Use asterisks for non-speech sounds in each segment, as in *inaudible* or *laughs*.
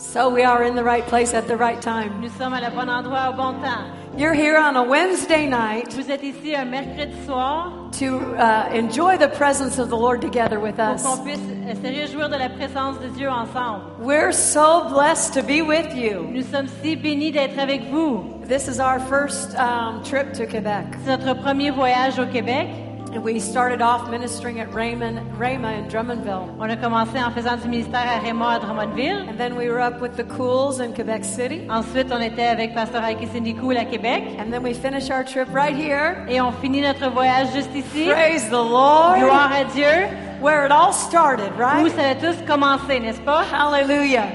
So we are in the right place at the right time. Nous sommes à le bon endroit au bon temps. You're here on a Wednesday night Vous êtes ici un mercredi soir to uh, enjoy the presence of the Lord together with pour us. qu'on puisse se réjouir de la présence de Dieu ensemble. We're so blessed to be with you. Nous sommes si bénis d'être avec vous. This is our first um, trip to Quebec. C'est notre premier voyage au Québec. And we started off ministering at Raymond, Rama in Drummondville. On a commencé en faisant du ministère à Raymond à Drummondville. And then we were up with the Cools in Quebec City. Ensuite, on était avec Pasteur Ike Cindy Cool à Québec. And then we finished our trip right here. Et on finit notre voyage juste ici. Praise the Lord. Gloire à Dieu. Where it all started, Où right? ça a tous commencé, n'est-ce pas? Hallelujah.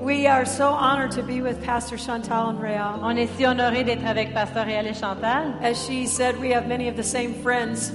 We are so honored to be with Pastor Chantal and Real. On est si honorés d'être avec Pasteur Réal et Chantal. As she said, we have many of the same friends.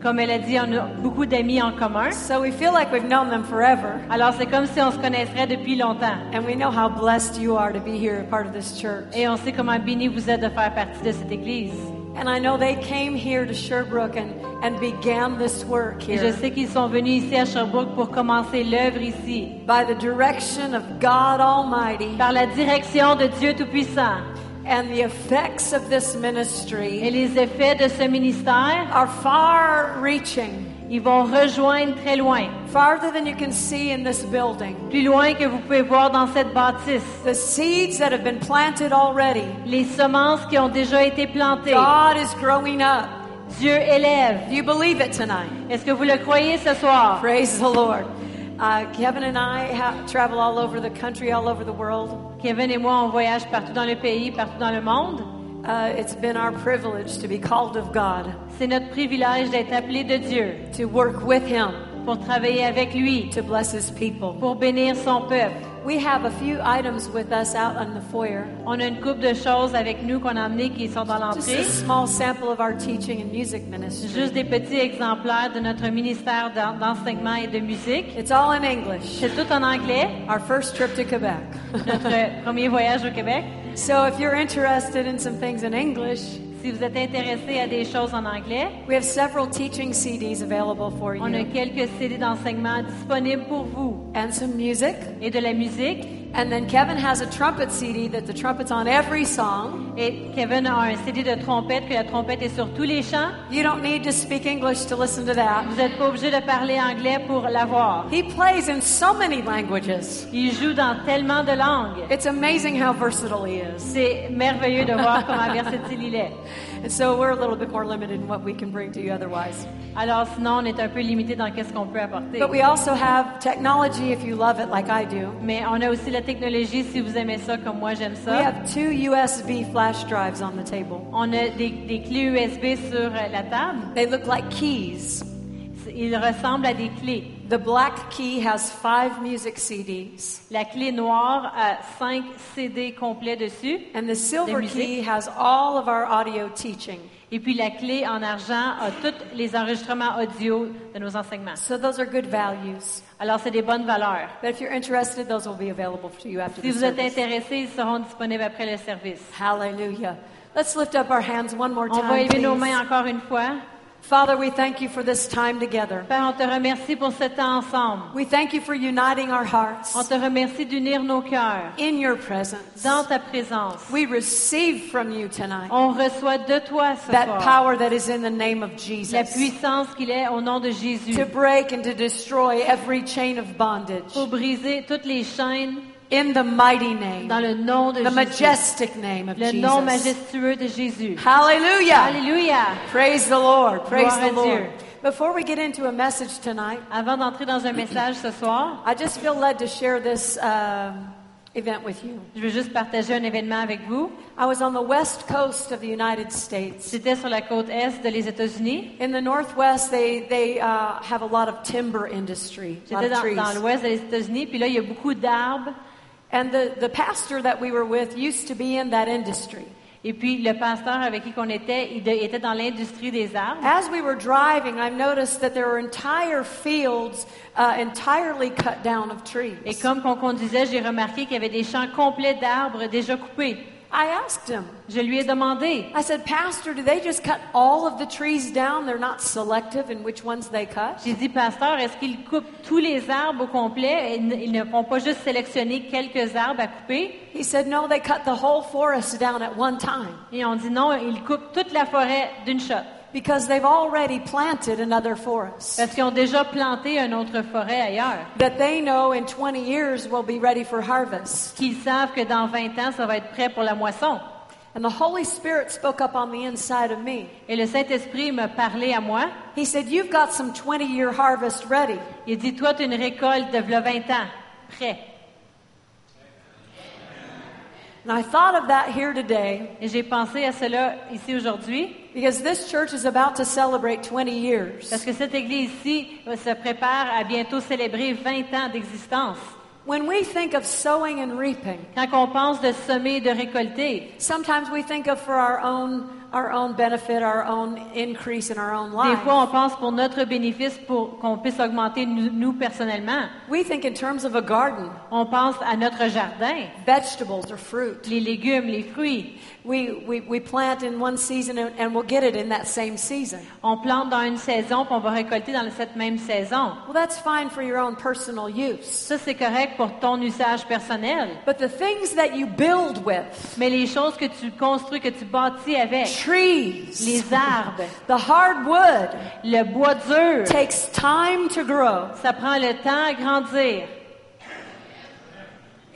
Comme elle a dit, on a beaucoup d'amis en commun. So we feel like we've known them forever. Alors c'est comme si on se connaisserait depuis longtemps. And we know how blessed you are to be here, part of this church. Et on sait comment béni vous êtes de faire partie de cette église. And I know they came here to Sherbrooke and, and began this work Et je here sais qu'ils sont venus ici à Sherbrooke pour commencer l'œuvre ici. by the direction of God Almighty. Par la direction de Dieu Tout-Puissant. And the effects of this Et ministry les effets de ce ministère, are far reaching, ils vont rejoindre très loin. farther than you can see in this building. Plus loin que vous pouvez voir dans cette bâtisse. The seeds that have been planted already, Les semences qui ont déjà été plantées. God is growing up. Dieu élève. Do you believe it tonight? Est-ce que vous le croyez ce soir? Praise the Lord. Uh, Kevin and I ha- travel all over the country, all over the world. Kevin et moi, on voyage partout dans le pays, partout dans le monde. Uh, it's been our privilege to be called of God, C'est notre privilège d'être appelé de Dieu to work with Him, pour travailler avec lui, to bless His people. pour bénir son peuple. We have a few items with us out on the foyer. On a une couple de choses avec nous qu'on a amenées qui sont dans l'entrée. Just a small sample of our teaching and music ministry. Juste des petits exemplaires de notre ministère d'en- d'enseignement et de musique. It's all in English. C'est tout en anglais, Our first trip to Quebec. notre *laughs* premier voyage au Québec. so if you're interested in some things in English, Si vous êtes intéressé à des choses en anglais, we have several teaching CDs available for on a you quelques CD d'enseignement disponibles pour vous and some music. et de la musique. And then Kevin has a trumpet CD that the trumpet's on every song. Et Kevin a un CD de trompette, que la trompette est sur tous les chants. You don't need to speak English to listen to that. Vous n'êtes pas obligé de parler anglais pour l'avoir. He plays in so many languages. Il joue dans tellement de langues. It's amazing how versatile he is. C'est merveilleux de voir comment *laughs* versatile il est. And so we're a little bit more limited in what we can bring to you otherwise. Alors sinon, on est un peu limité dans qu'est-ce qu'on peut apporter. But we also have technology if you love it like I do. Mais on a aussi la technologie si vous aimez ça comme moi j'aime We ça. have two USB flash drives on the table. On a des, des clés USB sur euh, la table. They look like keys. Ils ressemblent à des clés. The black key has five music CDs, La clé noire a 5 CD complets dessus. and the silver key has all of our audio teaching. Et puis la clé en argent a tous les enregistrements audio de nos enseignements. So those are good values. Alors c'est des bonnes valeurs. But if you're interested, those will be available to you after Si the vous êtes service. intéressés, ils seront disponibles après le service. Hallelujah. Let's lift up our hands one more On va time. élever nos mains encore une fois. Father, we thank you for this time together. Père, on te remercie pour ce temps ensemble. We thank you for uniting our hearts On te remercie d'unir nos cœurs in your presence. dans ta présence. We receive from you tonight On reçoit de toi ce that soir power that is in the name of la Jesus puissance qu'il est au nom de Jésus to break and to destroy every chain of bondage pour briser toutes les chaînes in the mighty name, dans le nom de the Jésus. majestic name of Le nom Jesus. majestueux de Jésus. Hallelujah. Alléluia. Praise the Lord. Praise Gloire the Lord. Dieu. Before we get into a message tonight, Avant d'entrer dans un message ce soir, I just feel led to share this um, event with you. je veux juste partager un événement avec vous. I was on the west coast of the United States. C'était sur la côte est de les États-Unis. In the northwest, they, they uh, have a lot of timber industry, J'étais dans, dans l'ouest des États-Unis, puis là, il y a beaucoup d'arbres. And the, the pastor that we were with used to be in that industry. Et puis, le pasteur avec qui on était, il de- était dans l'industrie des arbres. As we were driving, I noticed that there were entire fields uh, entirely cut down of trees. Et comme qu'on conduisait, j'ai remarqué qu'il y avait des champs complets d'arbres déjà coupés. I asked him, Je lui ai demandé, I said, Pastor, do they just cut all of the trees down? They're not selective in which ones they cut? j'ai dit, pasteur, est-ce qu'ils coupent tous les arbres au complet? Et ils ne vont pas juste sélectionner quelques arbres à couper? He said, No, they cut the whole forest down at one time Et on dit non, ils coupent toute la forêt d'une shot. Because they've already planted another forest Parce qu'ils ont déjà planté une autre forêt ailleurs. that they know in 20 years will be ready for harvest. Qu'ils savent que dans 20 ans, ça va être prêt pour la moisson. And the Holy Spirit spoke up on the inside of me. Et le Saint-Esprit m'a parlé à moi. He said, You've got some 20 year harvest ready. Il dit, toi, tu as une récolte de v'là 20 ans. Prêt. And I thought of that here today Et j'ai pensé à cela ici aujourd'hui. Because this church is about to celebrate 20 years. Parce que cette église ici euh, se prépare à bientôt célébrer 20 ans d'existence. When we think of sowing and reaping, Quand on pense de semer et de récolter, sometimes we think of for our own, our own benefit, our own increase in our own des life. fois on pense pour notre bénéfice, pour qu'on puisse augmenter nous, nous personnellement. We think in terms of a garden, On pense à notre jardin, vegetables or fruit. les légumes, les fruits. We, we, we plant in one season and, and we'll get it in that same season. On plante dans une saison, puis on va récolter dans cette même saison. Well, that's fine for your own personal use. Ça, c'est correct pour ton usage personnel. But the things that you build with, Mais les choses que tu construis, que tu bâtis avec, trees, les arbres, *laughs* the hardwood, le bois dur, takes time to grow. ça prend le temps à grandir.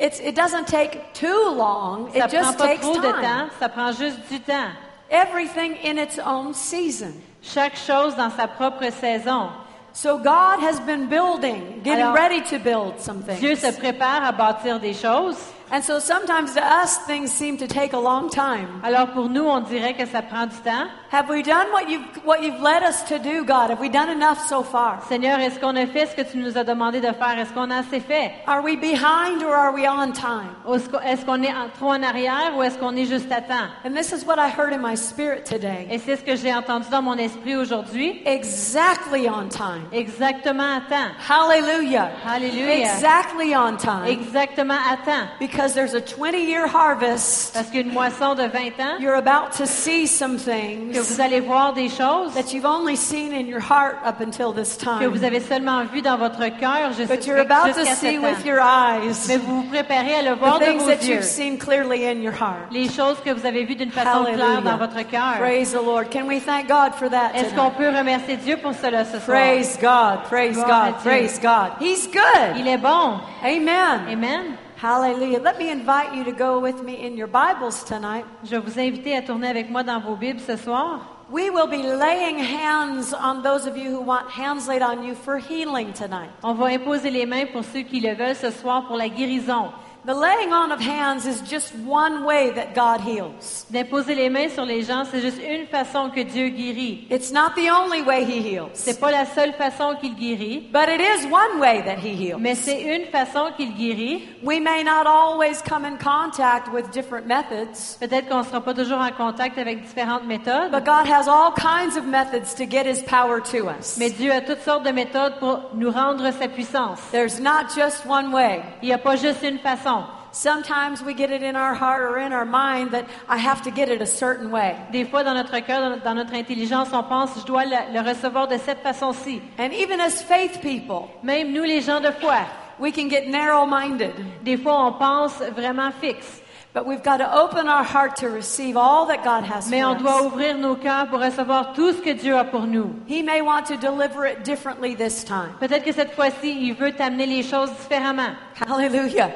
It's, it doesn't take too long, Ça it prend just pas takes trop de temps, time. ça prend juste du temps. Everything in its own season. Chaque chose dans sa propre saison. So God has been building, getting Alors, ready to build some Dieu se prépare à bâtir des choses. And so sometimes to us, things seem to take a long time. Alors pour nous, on dirait que ça prend du temps. Have we done what you've, what you've led us to do, God? Have we done enough so far? Seigneur, est-ce qu'on a fait ce que tu nous as demandé de faire? Est-ce qu'on a assez fait? Are we behind or are we on time? Est-ce qu'on- est trop en arrière ou est-ce qu'on est juste à temps? And this is what I heard in my spirit today. Et c'est ce que j'ai entendu dans mon esprit aujourd'hui. Exactly on time. Exactement à temps. Hallelujah. Alléluia. Exactly on time. Exactement à temps. Because there's a 20 year harvest. Parce qu'une moisson de 20 ans, You're about to see some things vous allez voir des choses that you've only seen in your heart up until this que vous time. avez seulement vues dans votre cœur jusqu'à But you're about to jusqu'à see cet with temps. your eyes Mais vous vous préparez à le voir the de things vos that yeux. you've seen clearly in your heart. Les choses que vous avez vues d'une façon claire dans votre cœur. Praise the Lord. Can we thank God for that? Est-ce qu'on peut remercier Dieu pour cela ce soir? Praise God. Praise God. Praise God. He's good. Il est bon. Amen. Amen. Hallelujah. Let me invite you to go with me in your Bibles tonight. Je vais vous inviter à tourner avec moi dans vos Bibles ce soir. We will be laying hands on those of you who want hands laid on you for healing tonight. On va imposer les mains pour ceux qui le veulent ce soir pour la guérison. The laying on of hands is just one way that God heals. D'imposer les mains sur les gens, c'est juste une façon que Dieu guérit. It's not the only way He heals, C'est pas la seule façon qu'il guérit, but it is one way that He heals. mais c'est une façon qu'il guérit. We may not always come in contact with different methods, Peut-être qu'on ne sera pas toujours en contact avec différentes méthodes, but God has all kinds of methods to get His power to us. mais Dieu a toutes sortes de méthodes pour nous rendre sa puissance. There's not just one way. Il n'y a pas juste une façon. Sometimes we get it in our heart or in our mind that I have to get it a certain way. Des fois, dans notre cœur, dans- notre intelligence, on pense, je dois le, le recevoir de cette façon-ci. And even as faith people, Même nous, les gens de foi, we can get narrow minded. des fois, on pense vraiment fixe. But we've got to open our heart to receive all that God has Mais on for doit ouvrir nos cœurs pour recevoir tout ce que Dieu a pour nous. He may want to deliver it differently this time. Peut-être que cette fois-ci, il veut t'amener les choses différemment. Hallelujah.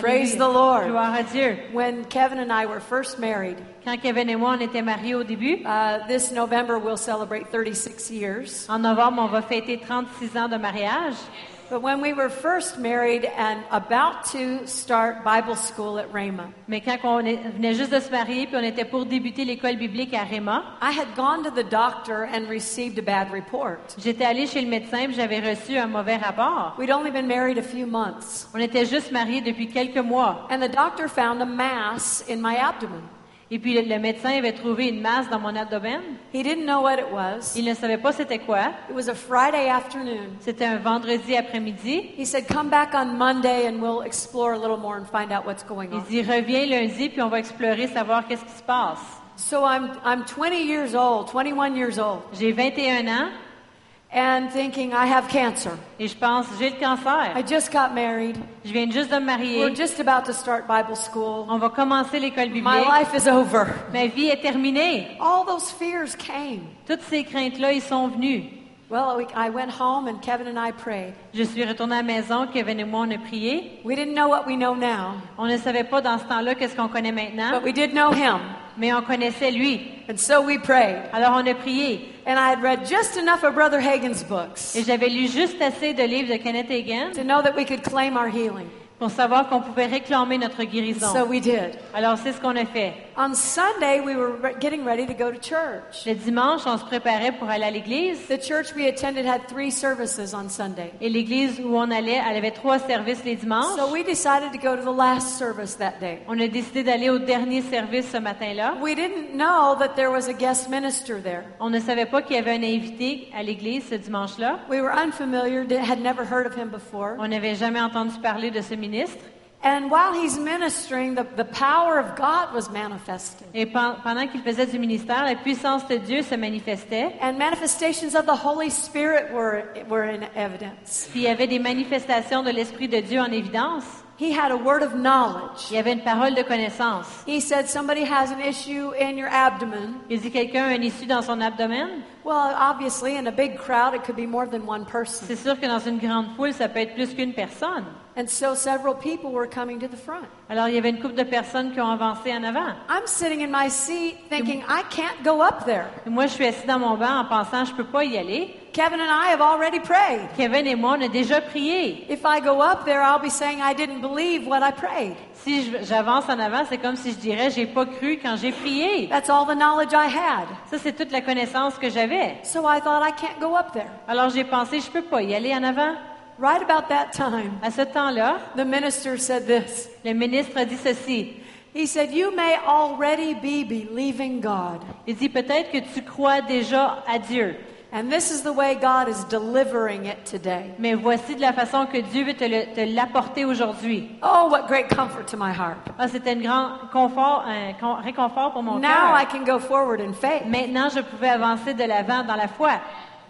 Praise the Lord. Gloire à Dieu. When Kevin and I were first married, Quand Kevin et moi, on était mariés au début, uh, this November we'll celebrate 36 years. en novembre, on va fêter 36 ans de mariage. But when we were first married and about to start Bible school at Rhema, Mais quand on venait juste de se marier, puis on était pour débuter l'école biblique à Réma, I had gone to the doctor and received a bad report. j'étais allée chez le médecin, puis j'avais reçu un mauvais rapport. We'd only been married a few months, On était juste mariés depuis quelques mois. and the doctor found a mass in my abdomen. Et puis le, médecin avait trouvé une masse dans mon abdomen. He didn't know what it was. Il ne savait pas c'était quoi. It was a Friday afternoon. C'était un vendredi après-midi. He said, Come back on Monday and we'll explore a little more and find out what's going Il on. dit reviens lundi puis on va explorer savoir qu'est-ce qui se passe. So I'm, I'm 20 years old, 21 years old, J'ai 21 ans and thinking I have cancer. et je pense j'ai le cancer. I just got married. Je viens juste de me marier. We're just about to start Bible school. On va commencer l'école My biblique. life is over. Ma vie est terminée. All those fears came. Toutes ces craintes-là, ils sont venus. Well, we, I went home and Kevin and I prayed. Je suis retournée à la maison, Kevin et moi, on a prié. We didn't know what we know now, On ne savait pas dans ce temps-là qu'est-ce qu'on connaît maintenant, but we did know him. Mais on connaissait lui. And so we prayed. Alors on a prié. And I had read just enough of Brother Hagin's books Et j'avais lu juste assez de livres de Kenneth Hagin to know that we could claim our healing. Pour savoir qu'on pouvait réclamer notre guérison. So we did. Alors c'est ce qu'on a fait. On Sunday, we were re- getting ready to go to church. Le dimanche, on se préparait pour aller à l'église. The church we attended had three services on Sunday. Et l'église où on allait, elle avait trois services les dimanches. So we decided to go to the last service that day. On a décidé d'aller au dernier service ce matin-là. We didn't know that there was a guest minister there. On ne savait pas qu'il y avait un invité à l'église ce dimanche-là. We were unfamiliar, di- had never heard of him before. On n'avait jamais entendu parler de ce ministre. And while he's ministering, the, the power of God was manifested. Et pendant qu'il faisait du ministère, la puissance de Dieu se manifestait. And manifestations of the Holy Spirit were, were in evidence. Puis il y avait des manifestations de l'Esprit de Dieu en évidence. He had a word of knowledge. Il y avait une parole de connaissance. He said, Somebody has an issue in your abdomen. Il dit quelqu'un a un issue dans son abdomen. Well, obviously, in a big crowd, it could be more than one person. C'est sûr que dans une grande foule, ça peut être plus qu'une personne. And so several people were coming to the front. Alors il y avait une couple de personnes qui ont avancé en avant. I'm sitting in my seat thinking, I can't go up there. Et moi, je suis assis dans mon banc en pensant, je peux pas y aller. Kevin and I have already prayed. Kevin et moi, on a déjà prié. If I go up there, I'll be saying I didn't believe what I prayed. Si j'avance en avant, c'est comme si je dirais, j'ai pas cru quand j'ai prié. That's all the knowledge I had. Ça, c'est toute la connaissance que j'avais. So I thought I can't go up there. Alors j'ai pensé, je peux pas y aller en avant. Right about that time, À ce temps-là, the minister said this. le ministre a dit ceci. He said, You may already be believing God. Il dit peut-être que tu crois déjà à Dieu, And this is the way God is delivering it today. mais voici de la façon que Dieu veut te l'apporter aujourd'hui. Oh, what great comfort to my heart. Ah, c'était un grand confort, un réconfort pour mon Now I cœur. can go forward in faith. Maintenant, je pouvais avancer de l'avant dans la foi.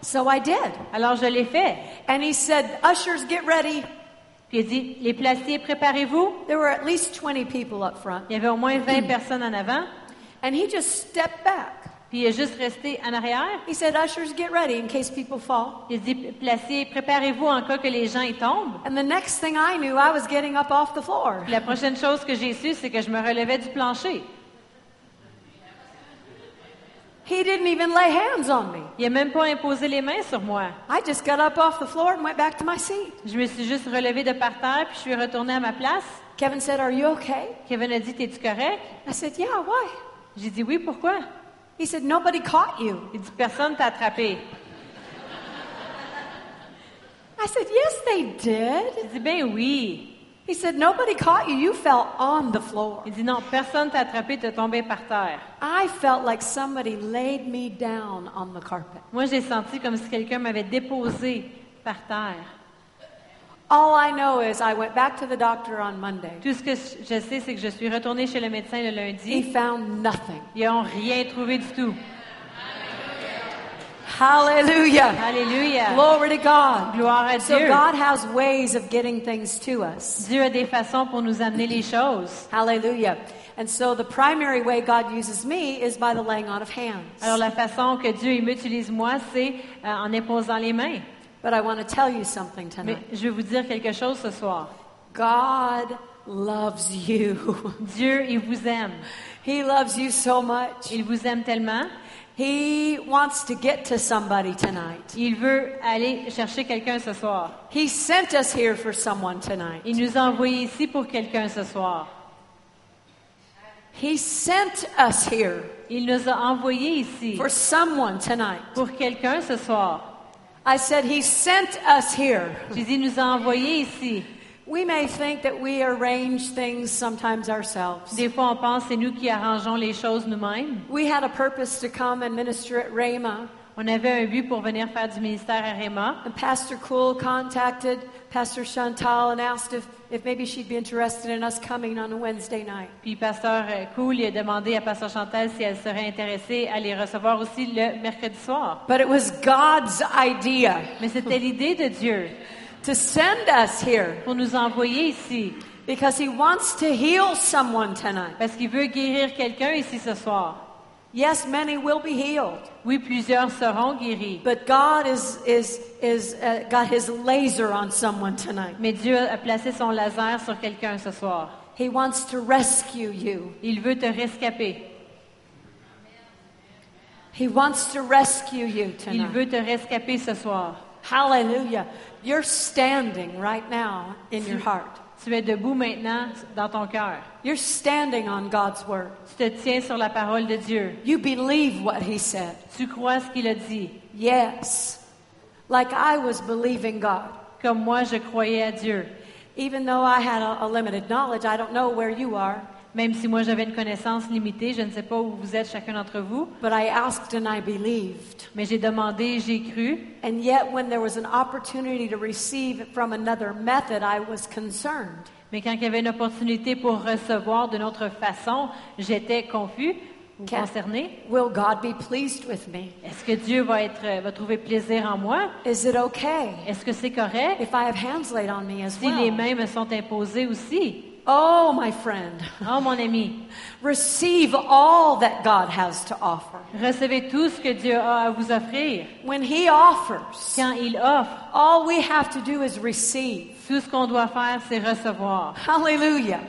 So I did. Alors je l'ai fait. And he said, Ushers, get ready. Puis il dit, les placiers, préparez-vous. There were at least 20 people up front. Il y avait au moins 20 personnes en avant. And he just stepped back. Puis il est juste resté en arrière. He said, Ushers, get ready in case people fall. Il dit, placiers, préparez-vous en cas que les gens y tombent. And the next thing I knew, I was getting up off the floor. Puis la prochaine chose que j'ai su, c'est que je me relevais du plancher. He didn't even lay hands on me. Il n'a même pas imposé les mains sur moi. I just got up off the floor and went back to my seat. Je me suis juste relevée de par terre, puis je suis retournée à ma place. Kevin said, Are you okay? Kevin a dit, t'es-tu correct? I said, Yeah, why? J'ai dit, oui, pourquoi? He said, Nobody caught you. Il dit, personne t'a attrapé. I said, Yes, they did. J'ai dit, ben oui. He said, Nobody caught you. You fell on the floor. Il dit, non, personne t'a attrapé, t'es tombé par terre. I felt like somebody laid me down on the carpet. Moi, j'ai senti comme si quelqu'un m'avait déposé par terre. All I know is I went back to the doctor on Monday. Tout ce que je sais, c'est que je suis retournée chez le médecin le He lundi. found nothing. Ils n'ont rien trouvé du tout. Hallelujah. Hallelujah. Glory to God. Gloire à Dieu. So God has ways of getting things to us. Dieu a des façons pour nous amener les choses. Hallelujah. And so the primary way God uses me is by the laying on of hands. Alors la façon que Dieu il m'utilise moi, c'est euh, en imposant les mains. But I want to tell you something Mais tonight. je vais vous dire quelque chose ce soir. God loves you. Dieu, il vous aime. *laughs* He loves you so much. Il vous aime tellement. He wants to get to somebody tonight. Il veut aller chercher quelqu'un ce soir. He sent us here for someone tonight. Il nous a envoyés ici pour quelqu'un ce soir. He sent us here Il nous a envoyés ici for someone tonight. pour quelqu'un ce soir. I said, He sent us here J'ai dit, nous a envoyés ici We may think that we arrange things sometimes ourselves. Des fois, on pense c'est nous qui arrangeons les choses nous-mêmes. We had a purpose to come and minister at Rhema. On avait un but pour venir faire du ministère à Réma. And Pastor Cool contacted Pastor Chantal and asked if, if maybe she'd be interested in us coming on a Wednesday night. Puis Pasteur euh, Cool a demandé à Pasteur Chantal si elle serait intéressée à les recevoir aussi le mercredi soir. But it was God's idea Mais c'était l'idée de Dieu *laughs* to send us here pour nous envoyer ici because He wants to heal someone tonight. parce qu'il veut guérir quelqu'un ici ce soir. Yes, many will be healed, Oui, plusieurs seront guéris. but God is, is, is uh, got His laser on someone tonight. Mais Dieu a placé son laser sur quelqu'un ce soir. He wants to rescue you. Il veut te rescaper. He wants to rescue you tonight. Il veut te rescaper ce soir. Hallelujah. You're standing right now in your heart. Tu es debout maintenant dans ton cœur. You're standing on God's word. Tu te tiens sur la parole de Dieu. You believe what He said. Tu crois ce qu'il a dit. Yes. Like I was believing God. Comme moi, je croyais à Dieu. Even though I had a, a limited knowledge, I don't know where you are, Même si moi j'avais une connaissance limitée, je ne sais pas où vous êtes chacun d'entre vous, but I asked and I believed. mais j'ai demandé, j'ai cru. And yet, when there was an opportunity to receive from another method, I was concerned. Mais quand il y avait une opportunité pour recevoir d'une autre façon, j'étais confus ou concerné. Will God be pleased with me? Est-ce que Dieu va être va trouver plaisir en moi? Is it okay? Est-ce que c'est correct? If I have hands laid on me as si les mains me sont imposées aussi Oh, my friend, Oh mon ami, receive all that God has to offer. recevez tout ce que Dieu a à vous offrir. When He offers, Quand il offre, all we have to do is receive. tout ce qu'on doit faire, c'est recevoir. Hallelujah.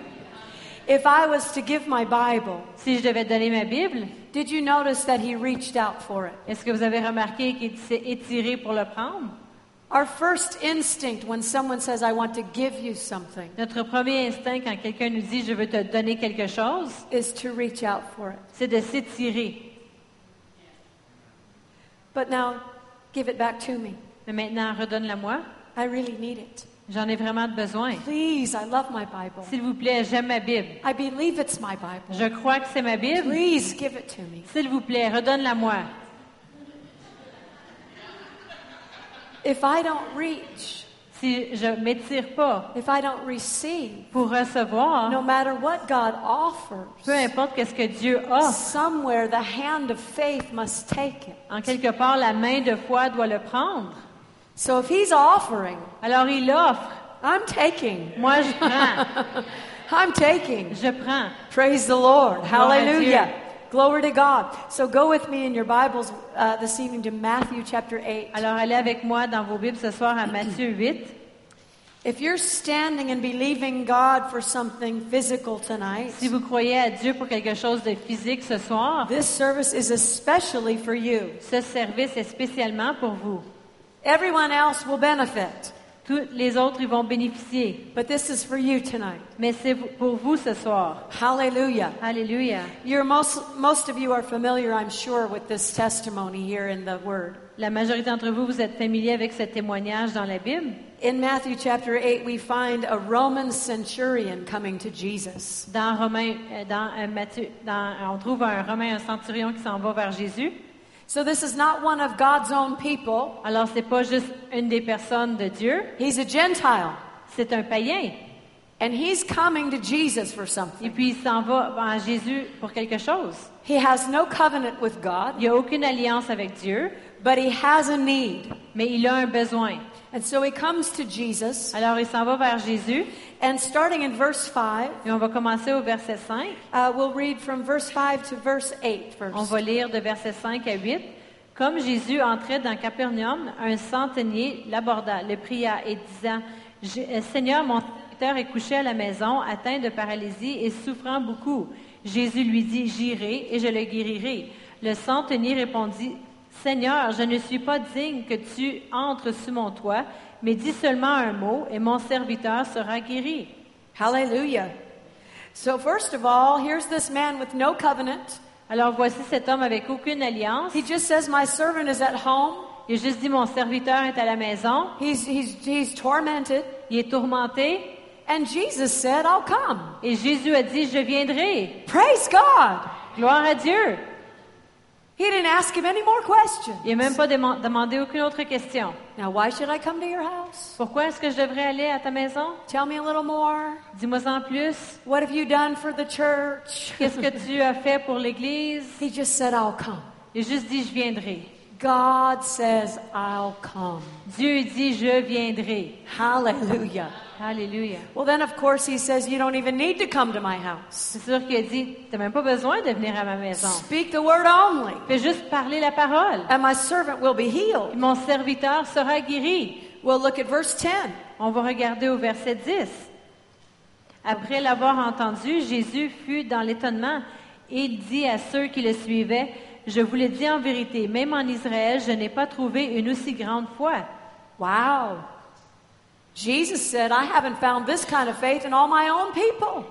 If I was to give my Bible, Si je devais donner ma Bible, did you notice that He reached out for it? est-ce que vous avez remarqué qu'il s'est étiré pour le prendre? Our first instinct when someone says, I want to give you something, Notre premier instinct quand quelqu'un nous dit je veux te donner quelque chose, is to reach out for it. c'est de s'étirer. But now, give it back to me. Mais maintenant, redonne-la-moi. I really need it. J'en ai vraiment besoin. Please, I love my Bible. S'il vous plaît, j'aime ma Bible. I believe it's my Bible. Je crois que c'est ma Bible. Please give it to me. S'il vous plaît, redonne-la-moi. If I don't reach, Si je m'étire pas if I don't receive, pour recevoir, no matter what God offers, peu importe qu'est-ce que Dieu offre, somewhere the hand of faith must take it. en quelque part, la main de foi doit le prendre. So if He's offering, Alors il offre. I'm taking. Moi, je prends. *laughs* I'm taking. Je prends. Praise the Lord. Hallelujah. Glory to God. So go with me in your Bibles uh, this evening to Matthew chapter 8. Alors allez avec moi dans vos Bibles ce soir à Matthieu 8. If you're standing and believing God for something physical tonight, Si vous croyez à Dieu pour quelque chose de physique ce soir, this service is especially for you. ce service est spécialement pour vous. Everyone else will benefit, Tous les autres, ils vont bénéficier. but this is for you tonight. Mais c'est pour vous ce soir. Hallelujah. Alléluia. You're most, most of you are familiar, I'm sure, with this testimony here in the Word. La majorité d'entre vous, vous êtes familiers avec ce témoignage dans la Bible. In Matthew chapter 8, we find a Roman centurion coming to Jesus. Dans Romain, euh, dans euh, Matthieu, dans- on trouve un Romain, un centurion qui s'en va vers Jésus. So this is not one of God's own people. Alors, c'est pas juste une des personnes de Dieu, He's a Gentile. c'est un païen. And he's coming to Jesus for something. Et puis, il s'en va à Jésus pour quelque chose. He has no covenant with God, Il a aucune alliance avec Dieu, but he has a need. mais il a un besoin. And so he comes to Jesus. Alors, il s'en va vers Jésus. And starting in verse 5, Et on va commencer au verset 5. uh, we'll read from verse 5 to verse 8 On va lire de verset 5 à 8. Comme Jésus entrait dans Capernaum, un centenier l'aborda, le pria et disant euh, Seigneur, mon serviteur est couché à la maison, atteint de paralysie et souffrant beaucoup. Jésus lui dit J'irai et je le guérirai. Le centenier répondit Seigneur, je ne suis pas digne que tu entres sous mon toit, mais dis seulement un mot et mon serviteur sera guéri. Hallelujah. So, first of all, here's this man with no covenant. Alors voici cet homme avec aucune alliance. He just says, My servant is at home. Il a juste dit Mon serviteur est à la maison. He's, he's, he's tormented. Il est tourmenté. And Jesus said, I'll come. Et Jésus a dit, je viendrai. Praise God. Gloire à Dieu. He didn't ask him any more questions. Il n'a même pas demandé aucune autre question. Now, why should I come to your house? Pourquoi est-ce que je devrais aller à ta maison? Tell me a little more. Dis-moi en plus. What have you done for the church? Qu'est-ce que tu as fait pour l'Église? He just said, I'll come. Il a juste dit, je viendrai. God says, I'll come. Dieu dit, je viendrai. Hallelujah. Alléluia. Well, then, of course, he says, You don't even need to come to my house. C'est sûr qu'il a dit, tu n'as même pas besoin de venir à ma maison. Speak the word only, Fais juste parler la parole. and my servant will be Et healed. mon serviteur sera guéri. We'll look at verse 10. On va regarder au verset 10. Après l'avoir entendu, Jésus fut dans l'étonnement et dit à ceux qui le suivaient, Je vous le dis en vérité, même en Israël, je n'ai pas trouvé une aussi grande foi. Wow.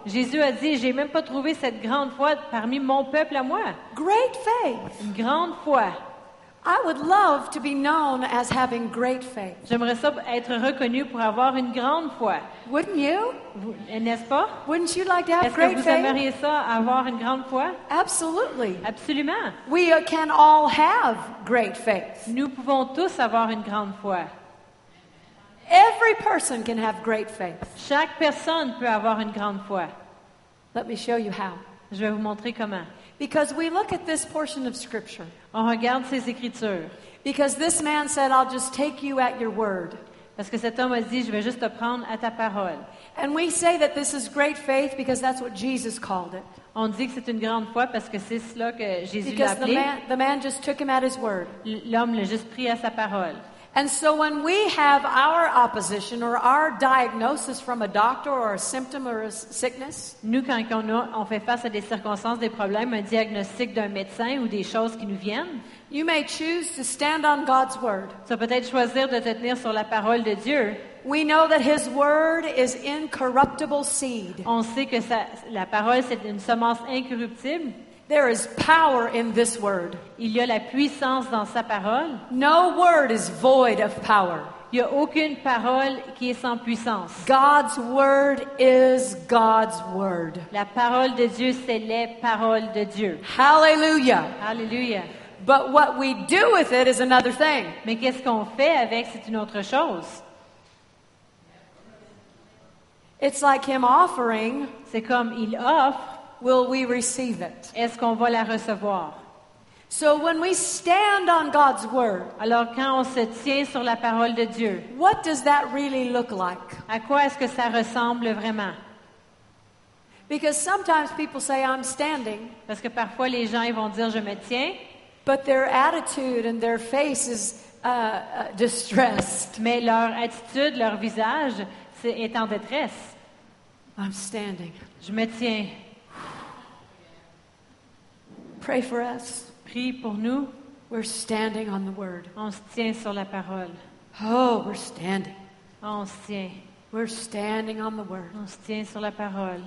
Jésus a dit, j'ai même pas trouvé cette grande foi parmi mon peuple à moi. Great faith. Une grande foi. I would love to be known as having great faith. J'aimerais ça être reconnu pour avoir une grande foi. Wouldn't you? Vous- N'est-ce pas? Wouldn't you like to have Est-ce que great vous faith? aimeriez ça, avoir une grande foi? Absolutely. Absolument. We can all have great faith. Nous pouvons tous avoir une grande foi. Every person can have great faith. Chaque personne peut avoir une grande foi. Let me show you how. Je vais vous montrer comment. Because we look at this portion of Scripture. On regarde ces écritures. Because this man said, I'll just take you at your word. Parce que cet homme a dit, je vais juste te prendre à ta parole. And we say that this is great faith because that's what Jesus called it. On dit que c'est une grande foi parce que c'est cela que Jésus l'a Because the appelé. man, the man just took him at his word. L'homme l'a juste pris à sa parole. And so when we have our opposition or our diagnosis from a doctor or a symptom or a sickness, Nous, quand on, a- on fait face à des circonstances, des problèmes, un diagnostic d'un médecin ou des choses qui nous viennent, you may choose to stand on God's word. tu peut-être choisir de te tenir sur la parole de Dieu. We know that his word is incorruptible seed. On sait que ça- la parole, c'est une semence incorruptible. There is power in this word. Il y a la puissance dans sa parole. No word is void of power. Il n'y a aucune parole qui est sans puissance. God's word is God's word. La parole de Dieu, c'est les paroles de Dieu. Hallelujah. Hallelujah. But what we do with it is another thing. Mais qu'est-ce qu'on fait avec, c'est une autre chose. It's like him offering, C'est comme il offre, will we receive it? est-ce qu'on va la recevoir? So when we stand on God's word, Alors quand on se tient sur la parole de Dieu, what does that really look like? à quoi est-ce que ça ressemble vraiment? Because sometimes people say, I'm standing, Parce que parfois les gens ils vont dire je me tiens, but their attitude and their face is uh, uh, distressed. mais leur attitude, leur visage c'est- est en détresse. I'm standing. Je me tiens. Pray for us. Prie pour nous. We're standing on the word. On se tient sur la parole. Oh, we're standing. On se tient. We're standing on the word. On se tient sur la parole.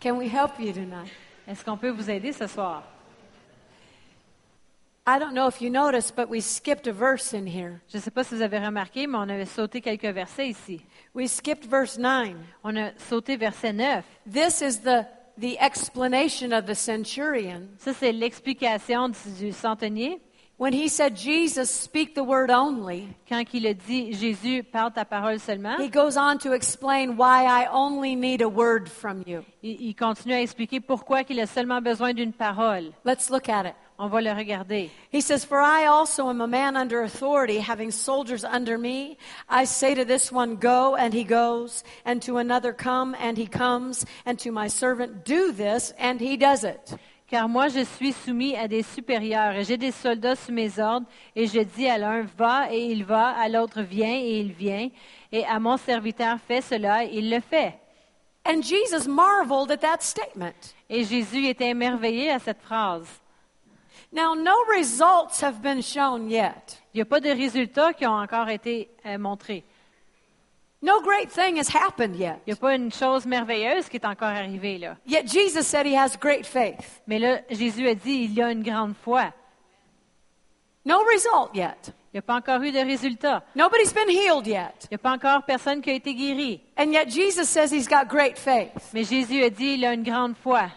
Can we help you tonight? Est-ce qu'on peut vous aider ce soir? I don't know if you noticed, but we skipped a verse in here. Je ne sais pas si vous avez remarqué, mais on avait sauté quelques versets ici. We skipped verse 9. On a sauté verset 9. This is the, the explanation of the centurion. Ça, c'est l'explication du, centenier. When he said, Jesus, speak the word only, Quand il a dit Jésus, parle ta parole seulement, he goes on to explain why I only need a word from you. il, il continue à expliquer pourquoi il a seulement besoin d'une parole. Let's look at it. On va le regarder. He says, For I also am a man under authority, having soldiers under me. I say to this one, Go, and he goes, and to another, Come, and he comes, and to my servant, Do this, and he does it. Car moi, je suis soumis à des supérieurs, et j'ai des soldats sous mes ordres, et je dis à l'un, va, et il va, à l'autre, viens, et il vient, et à mon serviteur, fais cela, et il le fait. And Jesus marveled at that statement. Et Jésus était émerveillé à cette phrase. Now, no results have been shown yet. Il n'y a pas de résultats qui ont encore été euh, montrés. No great thing has happened yet. Il n'y a pas une chose merveilleuse qui est encore arrivée là. Yet Jesus said he has great faith. Mais là, Jésus a dit, il y a une grande foi. No result yet. Il n'y a pas encore eu de résultat. Nobody's been healed yet. Il n'y a pas encore personne qui a été guéri. And yet Jesus says he's got great faith. Mais Jésus a dit, il a une grande foi.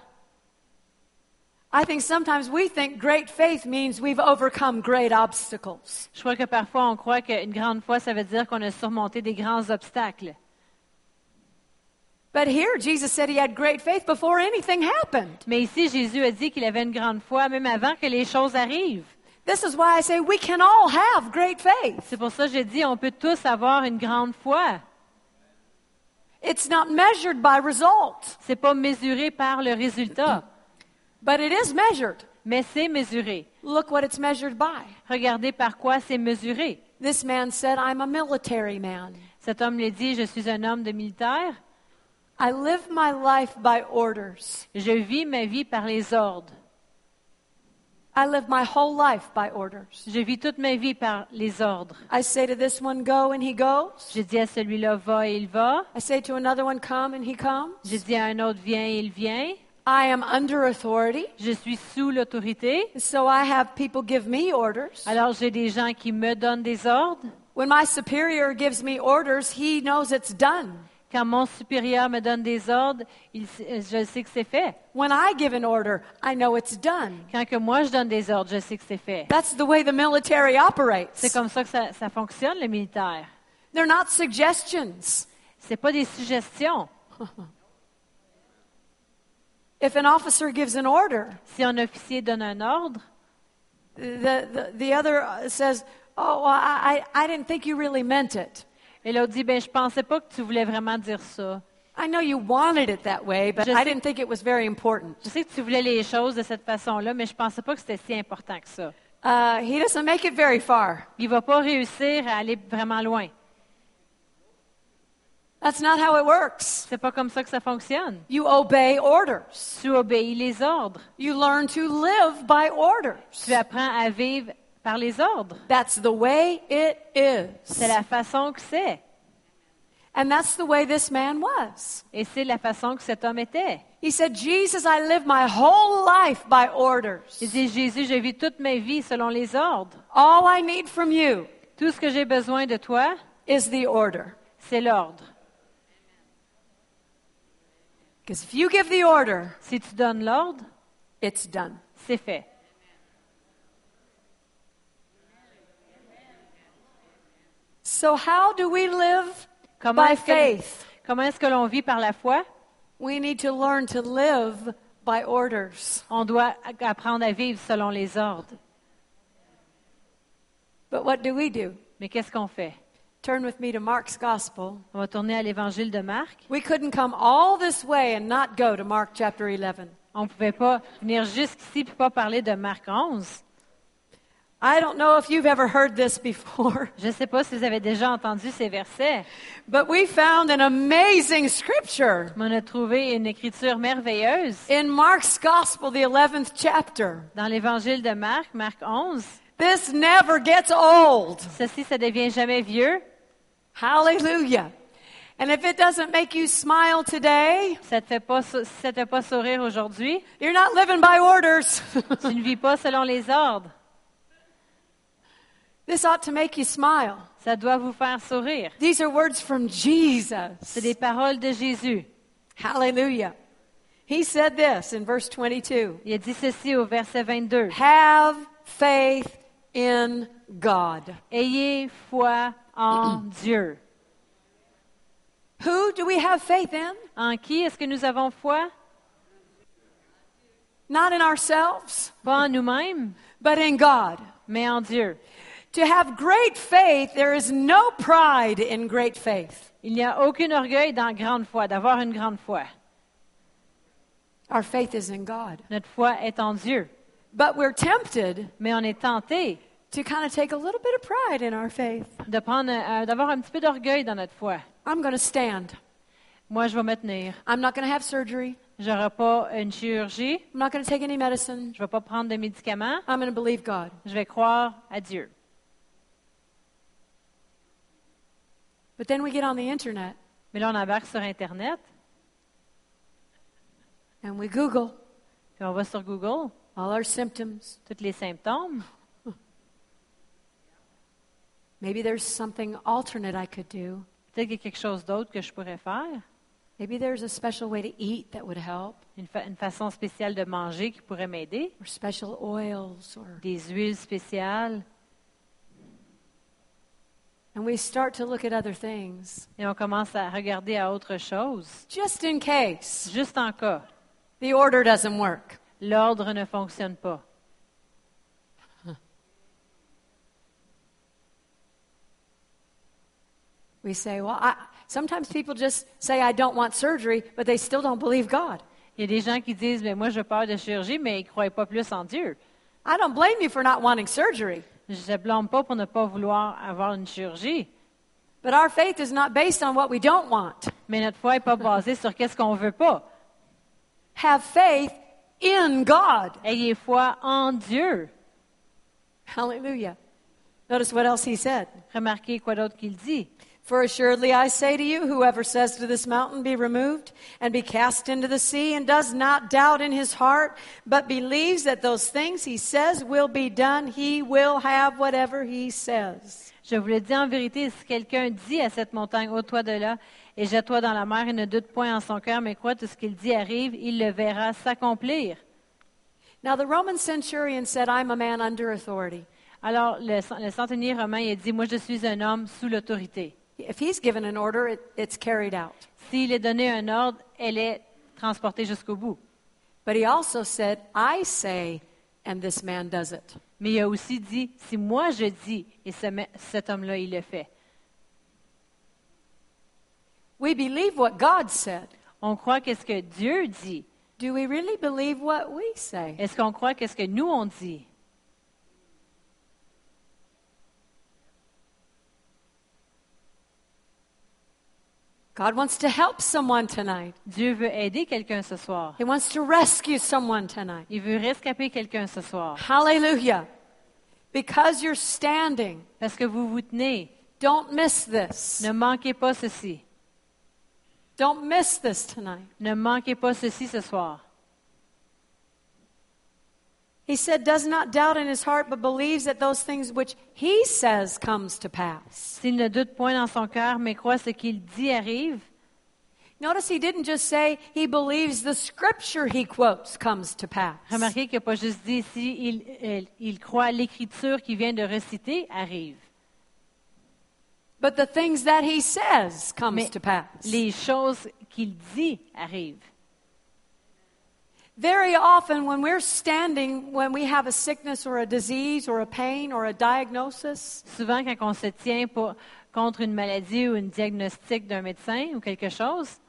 I think sometimes we think great faith means we've overcome great obstacles. Je crois que parfois on croit qu'une grande foi, ça veut dire qu'on a surmonté des grands obstacles. But here Jesus said he had great faith before anything happened. Mais ici, Jésus a dit qu'il avait une grande foi même avant que les choses arrivent. This is why I say we can all have great faith. C'est pour ça que je dis, on peut tous avoir une grande foi. It's not measured by result, C'est pas mesuré par le résultat, but it is measured. mais c'est mesuré. Look what it's measured by. Regardez par quoi c'est mesuré. This man said, I'm a military man. Cet homme lui dit, je suis un homme de militaire. I live my life by orders. Je vis ma vie par les ordres. I live my whole life by orders. Je vis toute ma vie par les ordres. I say to this one, go, and he goes. Je dis à celui-là, va et il va. I say to another one, come, and he comes. Je dis à un autre, viens et il vient. I am under authority, Je suis sous l'autorité. so I have people give me orders. Alors j'ai des gens qui me donnent des ordres. When my superior gives me orders, he knows it's done. Quand mon supérieur me donne des ordres, il sait- je sais que c'est fait. When I give an order, I know it's done. Quand que moi je donne des ordres, je sais que c'est fait. That's the way the military operates. C'est comme ça que ça, ça fonctionne, le militaire. They're not suggestions. C'est pas des suggestions. *laughs* If an officer gives an order, Si un officier donne un ordre, the, the, the other uh, says, Oh, well, I, I I didn't think you really meant it. et l'autre dit, ben je pensais pas que tu voulais vraiment dire ça. I know you wanted it that way, but Je I sais- didn't think it was very important. Je sais que tu voulais les choses de cette façon-là, mais je pensais pas que c'était si important que ça. Uh, he doesn't make it very far. Il va pas réussir à aller vraiment loin. That's not how it works. C'est pas comme ça que ça fonctionne. You obey orders. Tu obéis les ordres. You learn to live by orders. Tu apprends à vivre par les ordres. That's the way it C'est is. la façon que c'est. And that's the way this man was. Et c'est la façon que cet homme était. He said, Jesus, I live my whole life by orders. Il dit, Jésus, je vis toute ma vie selon les ordres. All I need from you Tout ce que j'ai besoin de toi, is the order. c'est l'ordre. Because if you give the order, Si tu donnes l'ordre, it's done. c'est fait. So, how do we live Comment by que, faith? comment est-ce que l'on vit par la foi? We need to learn to live by orders. On doit apprendre à vivre selon les ordres. But what do we do? Mais qu'est-ce qu'on fait? Turn with me to Mark's Gospel. On va tourner à l'évangile de Marc. We couldn't come all this way and not go to Mark chapter 11. On ne pouvait pas venir jusqu'ici et pas parler de Marc 11. I don't know if you've ever heard this before, *laughs* Je ne sais pas si vous avez déjà entendu ces versets, but we found an amazing scripture mais on a trouvé une écriture merveilleuse in Mark's Gospel, the 11th chapter. dans l'évangile de Marc, Marc 11. This never gets old. Ceci, ça devient jamais vieux. Hallelujah. And if it doesn't make you smile today, Ça te fait pas, si ça te fait pas sourire aujourd'hui, you're not living by orders. *laughs* tu ne vis pas selon les ordres. this ought to make you smile. Ça doit vous faire sourire. These are words from Jesus. C'est des paroles de Jésus. Hallelujah. He said this in verse 22 Il a dit ceci au verset 22. Have faith in God. Ayez foi en *clears throat* Dieu. Who do we have faith in? En qui est-ce que nous avons foi? Not in ourselves, Pas en nous-mêmes, but in God. mais en Dieu. To have great faith, there is no pride in great faith. Il n'y a aucun orgueil dans grande foi, d'avoir une grande foi. Our faith is in God. Notre foi est en Dieu. But we're tempted Mais on est tenté to kind of take a little bit of pride in our faith. de prendre, un- d'avoir un petit peu d'orgueil dans notre foi. I'm going to stand. Moi, je vais me tenir. I'm not going to have surgery. Je n'aurai pas une chirurgie. I'm not going to take any medicine. Je ne vais pas prendre de médicaments. I'm going to believe God. Je vais croire à Dieu. But then we get on the internet Mais là, on embarque sur Internet, and we Google puis on va sur Google, all our symptoms. tous les symptômes. Maybe there's something alternate I could do. Peut-être qu'il y a quelque chose d'autre que je pourrais faire. Maybe there's a special way to eat that would help, Une, fa- une façon spéciale de manger qui pourrait m'aider. or special oils, or Des huiles spéciales. and we start to look at other things Et on commence à regarder à autre chose. just in case Juste en cas, the order doesn't work. l'ordre ne fonctionne pas. We say, well, I, sometimes people just say, I don't want surgery, but they still don't believe God. Il y a des gens qui disent, mais moi, je peur de chirurgie, mais ils ne croient pas plus en Dieu. I don't blame you for not wanting surgery, Je ne blâme pas pour ne pas vouloir avoir une chirurgie. but our faith is not based on what we don't want. Mais notre foi n'est pas *laughs* basée sur qu'est-ce qu'on ne veut pas. Have faith in God. Ayez foi en Dieu. Hallelujah. Notice what else he said. Remarquez quoi d'autre qu'il dit. For assuredly I say to you, whoever says to this mountain, Be removed and be cast into the sea, and does not doubt in his heart, but believes that those things he says will be done, he will have whatever he says. Je vous le dis en vérité, si quelqu'un dit à cette montagne, ôte-toi de là et jette-toi dans la mer, et ne doute point en son cœur, mais croit tout ce qu'il dit arrive, il le verra s'accomplir. Now the Roman centurion said, I'm a man under authority. Alors, le, le centenier romain il a dit, moi je suis un homme sous l'autorité. If he's given an order, it, it's carried out. S'il est donné un ordre, elle est transportée jusqu'au bout. But he also said, I say, and this man does it. Mais il a aussi dit, si moi je dis, et ce cet homme-là, il le fait. We believe what God said. On croit qu'est-ce que Dieu dit. Do we really believe what we say? Est-ce qu'on croit qu'est-ce que nous on dit? God wants to help someone tonight. Dieu veut aider quelqu'un ce soir. He wants to rescue someone tonight. Il veut rescaper quelqu'un ce soir. Hallelujah. Because you're standing, Parce que vous vous tenez. don't miss this. Ne manquez pas ceci. Don't miss this tonight. Ne manquez pas ceci ce soir. He said, does not doubt in his heart, but believes that those things which he says comes to pass. S'il ne doute point dans son cœur, mais croit ce qu'il dit arrive, Notice he didn't just say he believes the scripture he quotes comes to pass. remarquez qu'il n'a pas juste dit si il, il- il croit l'écriture qu'il vient de réciter arrive. But the things that he says comes Mais to pass. les choses qu'il dit arrivent. Very often, when we're standing, when we have a sickness or a disease or a pain or a diagnosis, Souvent, quand on se tient pour- contre une maladie ou un diagnostic d'un médecin ou quelque chose,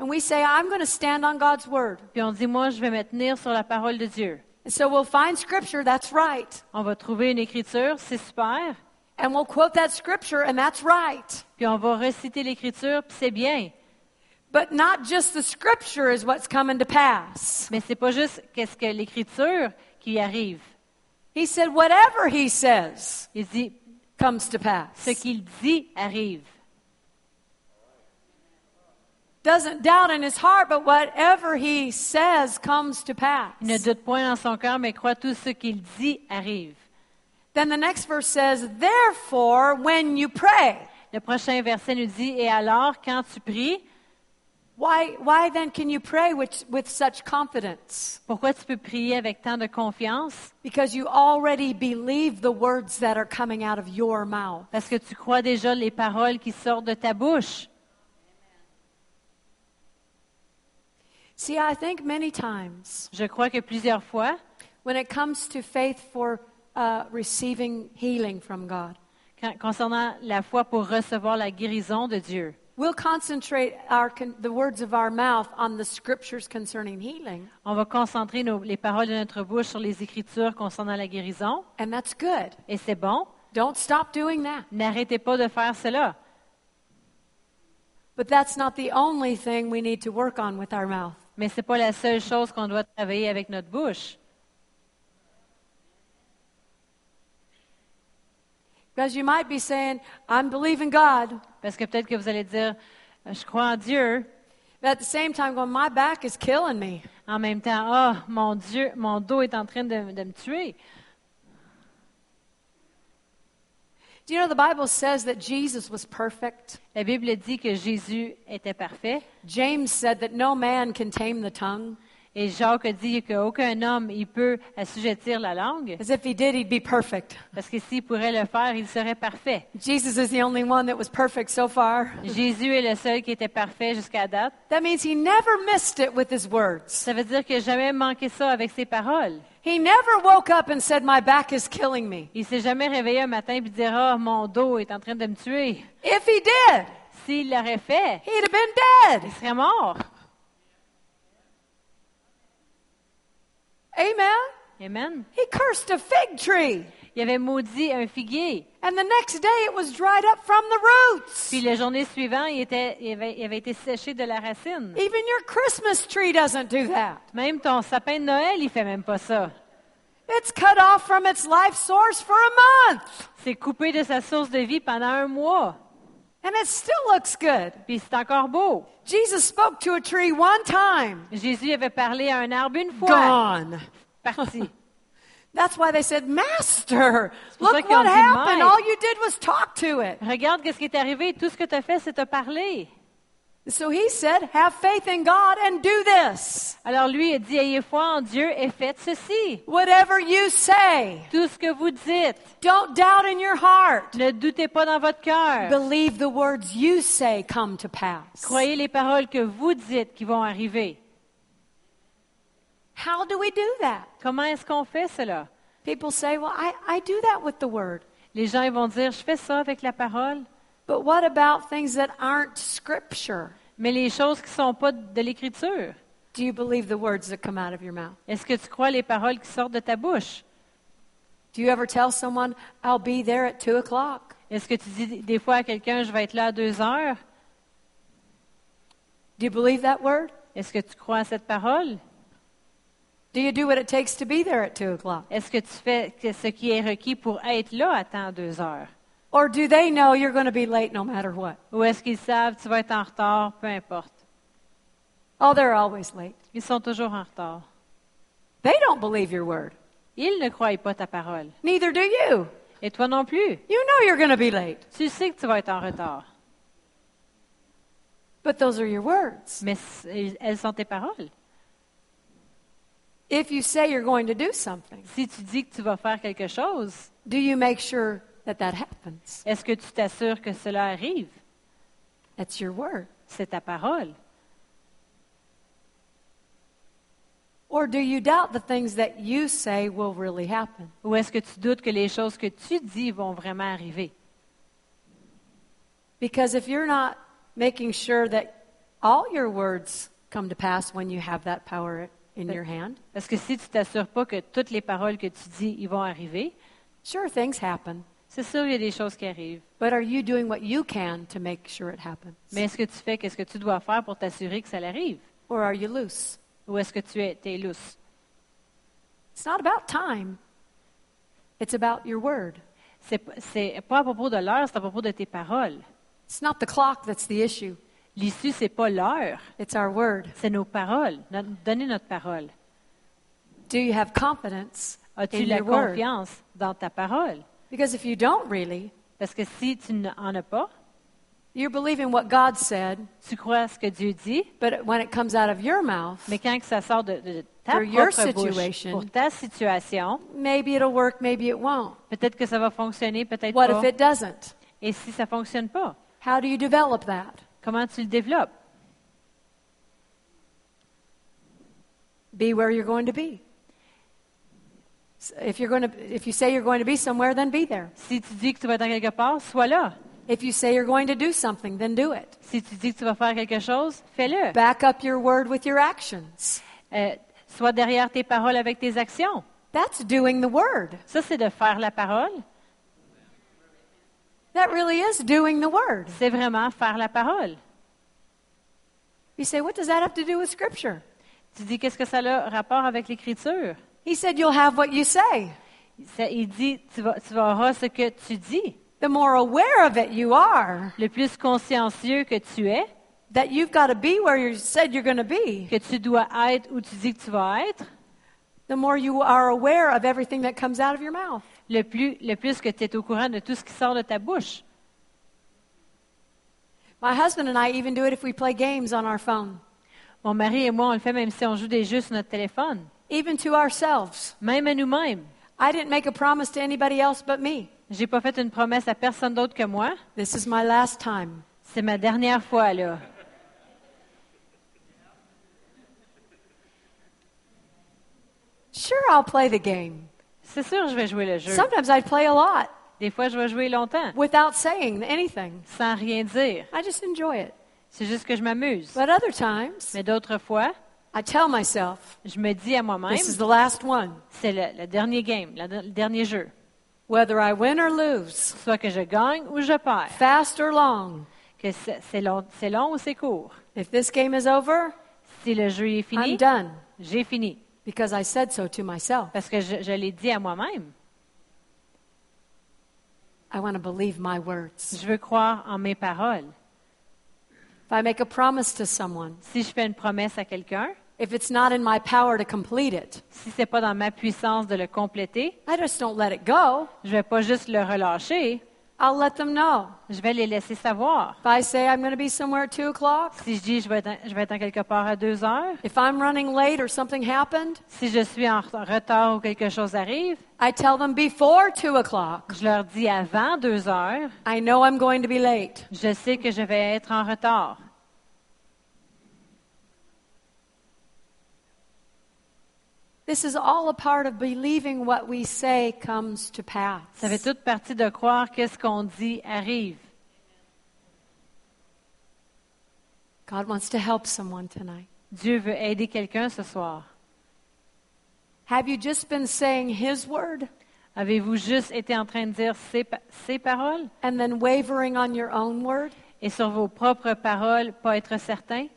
and we say, I'm going to stand on God's word. puis on dit, moi, je vais me tenir sur la parole de Dieu. And so we'll find scripture, that's right. On va trouver une écriture, c'est super, And we'll quote that scripture, and that's right. puis on va reciter l'écriture, puis c'est bien. But not just the scripture is what's coming to pass. Mais c'est pas juste qu'est-ce que l'écriture qui arrive. He said, whatever he says Il dit, comes to pass. ce qu'il dit arrive. Doesn't doubt in his heart, but whatever he says comes to pass. Il ne doute point dans son cœur, mais croit tout ce qu'il dit arrive. Then the next verse says, Therefore, when you pray, Le prochain verset nous dit, et alors, quand tu pries, why, why then can you pray with, with such confidence? pourquoi tu peux prier avec tant de confiance? Because you already believe the words that are coming out of your mouth. Parce que tu crois déjà les paroles qui sortent de ta bouche. See, I think many times Je crois que plusieurs fois, when it comes to faith for uh, receiving healing from God, quand- concernant la foi pour recevoir la guérison de Dieu, we'll concentrate our, con- the words of our mouth on the scriptures concerning healing, on va concentrer nos- les paroles de notre bouche sur les Écritures concernant la guérison, and that's good. et c'est bon. Don't stop doing that. N'arrêtez pas de faire cela. But that's not the only thing we need to work on with our mouth. Mais ce n'est pas la seule chose qu'on doit travailler avec notre bouche. Because you might be saying, I'm believing God, Parce que peut-être que vous allez dire, je crois en Dieu. but at the same time going, my back is killing me. En même temps, ah, mon Dieu, mon dos est en train de, de me tuer. Do you know the Bible says that Jesus was perfect? La Bible dit que Jésus était parfait. James said that no man can tame the tongue. Et Jacques a dit qu'aucun homme il peut assujettir la langue, As if he did, he'd be perfect. parce que s'il pourrait le faire, il serait parfait. Jesus is the only one that was perfect so far. Jésus est le seul qui était parfait jusqu'à date. That means he never missed it with his words. Ça veut dire qu'il n'a jamais manqué ça avec ses paroles. He never woke up and said, My back is killing me. Il s'est jamais réveillé un matin et dit Ah, mon dos est en train de me tuer. If he did, S'il l'aurait fait, he'd have been dead. il serait mort. Amen. Amen. He cursed a fig tree. Il avait maudit un figuier. And the next day it was dried up from the roots. Puis la journée suivante, il, était, il, avait, il avait été séché de la racine. Even your Christmas tree doesn't do that. Même ton sapin de Noël, il fait même pas ça. It's cut off from its life source for a month. C'est coupé de sa source de vie pendant un mois. And it still looks good. Puis c'est encore beau. Jesus spoke to a tree one time. Jésus avait parlé à un arbre une fois. Gone. Parti. *laughs* That's why they said, Master, look what happened. All you did was talk to it. Regarde ce qui est arrivé. Tout ce que tu as fait, c'est te parler. So he said, Have faith in God and do this. Alors lui a dit, ayez foi en Dieu et faites ceci. Whatever you say, Tout ce que vous dites, don't doubt in your heart. ne doutez pas dans votre cœur. Believe the words you say come to pass. Croyez les paroles que vous dites qui vont arriver. How do we do that? Comment est-ce qu'on fait cela? People say, Well, I, I do that with the word. Les gens ils vont dire, je fais ça avec la parole, But what about things that aren't scripture? mais les choses qui ne sont pas de l'Écriture. Do you believe the words that come out of your mouth? Est-ce que tu crois les paroles qui sortent de ta bouche? Do you ever tell someone, I'll be there at two o'clock? Est-ce que tu dis des fois à quelqu'un, je vais être là à deux heures? Do you believe that word? Est-ce que tu crois à cette parole? Do you do what it takes to be there at two o'clock? Est-ce que tu fais ce qui est requis pour être là à temps deux heures? Or do they know you're going to be late no matter what? Ou est-ce qu'ils savent que tu vas être en retard, peu importe? Oh, they're always late. Ils sont toujours en retard. They don't believe your word. Ils ne croient pas ta parole. Neither do you. Et toi non plus. You know you're going to be late. Tu sais que tu vas être en retard. But those are your words. Mais elles sont tes paroles. If you say you're going to do something, Si tu dis que tu vas faire quelque chose, do you make sure that that happens? est-ce que tu t'assures que cela arrive? That's your word. C'est ta parole. Or do you doubt the things that you say will really happen? Ou est-ce que tu doutes que les choses que tu dis vont vraiment arriver? Because if you're not making sure that all your words come to pass when you have that power in your hand, Parce que si tu t'assures pas que toutes les paroles que tu dis ils vont arriver, sure, things happen. C'est sûr il y a des choses qui arrivent. But are you doing what you can to make sure it happens? Mais est-ce que tu fais qu'est-ce que tu dois faire pour t'assurer que ça arrive? Or are you loose? Ou est-ce que tu es t'es lousse? It's not about time, it's about your word. C'est pas à propos de l'heure, c'est à propos de tes paroles. It's not the clock that's the issue, L'issue, c'est pas l'heure, it's our word. c'est nos paroles. Notre- donner notre parole. Do you have confidence As-tu in la your word? confiance dans ta parole? Because if you don't really, Parce que si tu n'en as pas, you're believing what God said, tu crois ce que Dieu dit, but when it comes out of your mouth, mais quand que ça sort de, de ta For your propre bouche, situation. pour ta situation, maybe it'll work, maybe it won't. peut-être que ça va fonctionner, peut-être What pas. if it doesn't? Et si ça fonctionne pas, How do you develop that? comment tu le développes? Be where you're going to be. If you're going to, if you say you're going to be somewhere, then be there. Si tu dis que tu vas être quelque part, sois là. If you say you're going to do something, then do it. Si tu dis que tu vas faire quelque chose, fais-le. Back up your word with your actions. Euh, sois derrière tes paroles avec tes actions. That's doing the word. Ça, c'est de faire la parole. That really is doing the word. C'est vraiment faire la parole. You say, what does that have to do with Scripture? Tu dis qu'est-ce que ça a rapport avec l'écriture? He said, you'll have what you say. Il dit, tu, vas, tu avoir ce que tu dis. The more aware of it you are, Le plus consciencieux que tu es, that you've got to be where you said you're going to be, que tu dois être où tu dis que tu vas être, the more you are aware of everything that comes out of your mouth. le plus, le plus que tu es au courant de tout ce qui sort de ta bouche. My husband and I even do it if we play games on our phone, Mon mari et moi, on le fait même si on joue des jeux sur notre téléphone, even to ourselves. même à nous-mêmes. I didn't make a promise to anybody else but me. J'ai pas fait une promesse à personne d'autre que moi. This is my last time. C'est ma dernière fois, là. Sure, I'll play the game. C'est sûr, je vais jouer le jeu. Sometimes I play a lot Des fois, je vais jouer longtemps, without saying anything. sans rien dire. I just enjoy it. C'est juste que je m'amuse. But other times, Mais d'autres fois, I tell myself, je me dis à moi-même, this is the last one. c'est le, le dernier game, le, le dernier jeu. Whether I win or lose, Soit que je gagne ou je perds. fast or long, Que c'est long, c'est long ou c'est court. if this game is over, Si le jeu est I'm fini, done j'ai fini. because I said so to myself. Parce que je, je l'ai dit à moi-même. I want to believe my words. Je veux croire en mes paroles. If I make a promise to someone, Si je fais une promesse à quelqu'un, if it's not in my power to complete it, si c'est pas dans ma puissance de le compléter, I just don't let it go. je vais pas juste le relâcher. I'll let them know. Je vais les laisser savoir. If I say I'm going to be somewhere at 2 o'clock, Si je dis je vais être, je vais être en quelque part à deux heures, if I'm running late or something happened, si je suis en re- retard ou quelque chose arrive, I tell them before 2 o'clock. je leur dis avant deux heures, I know I'm going to be late. je sais que je vais être en retard. This is all a part of believing what we say comes to pass. Ça fait toute partie de croire que ce qu'on dit arrive. God wants to help someone tonight. Dieu veut aider quelqu'un ce soir. Have you just been saying His word Avez-vous juste été en train de dire ces, pa- ces paroles? and then wavering on your own word? et sur vos propres paroles, pas être certain?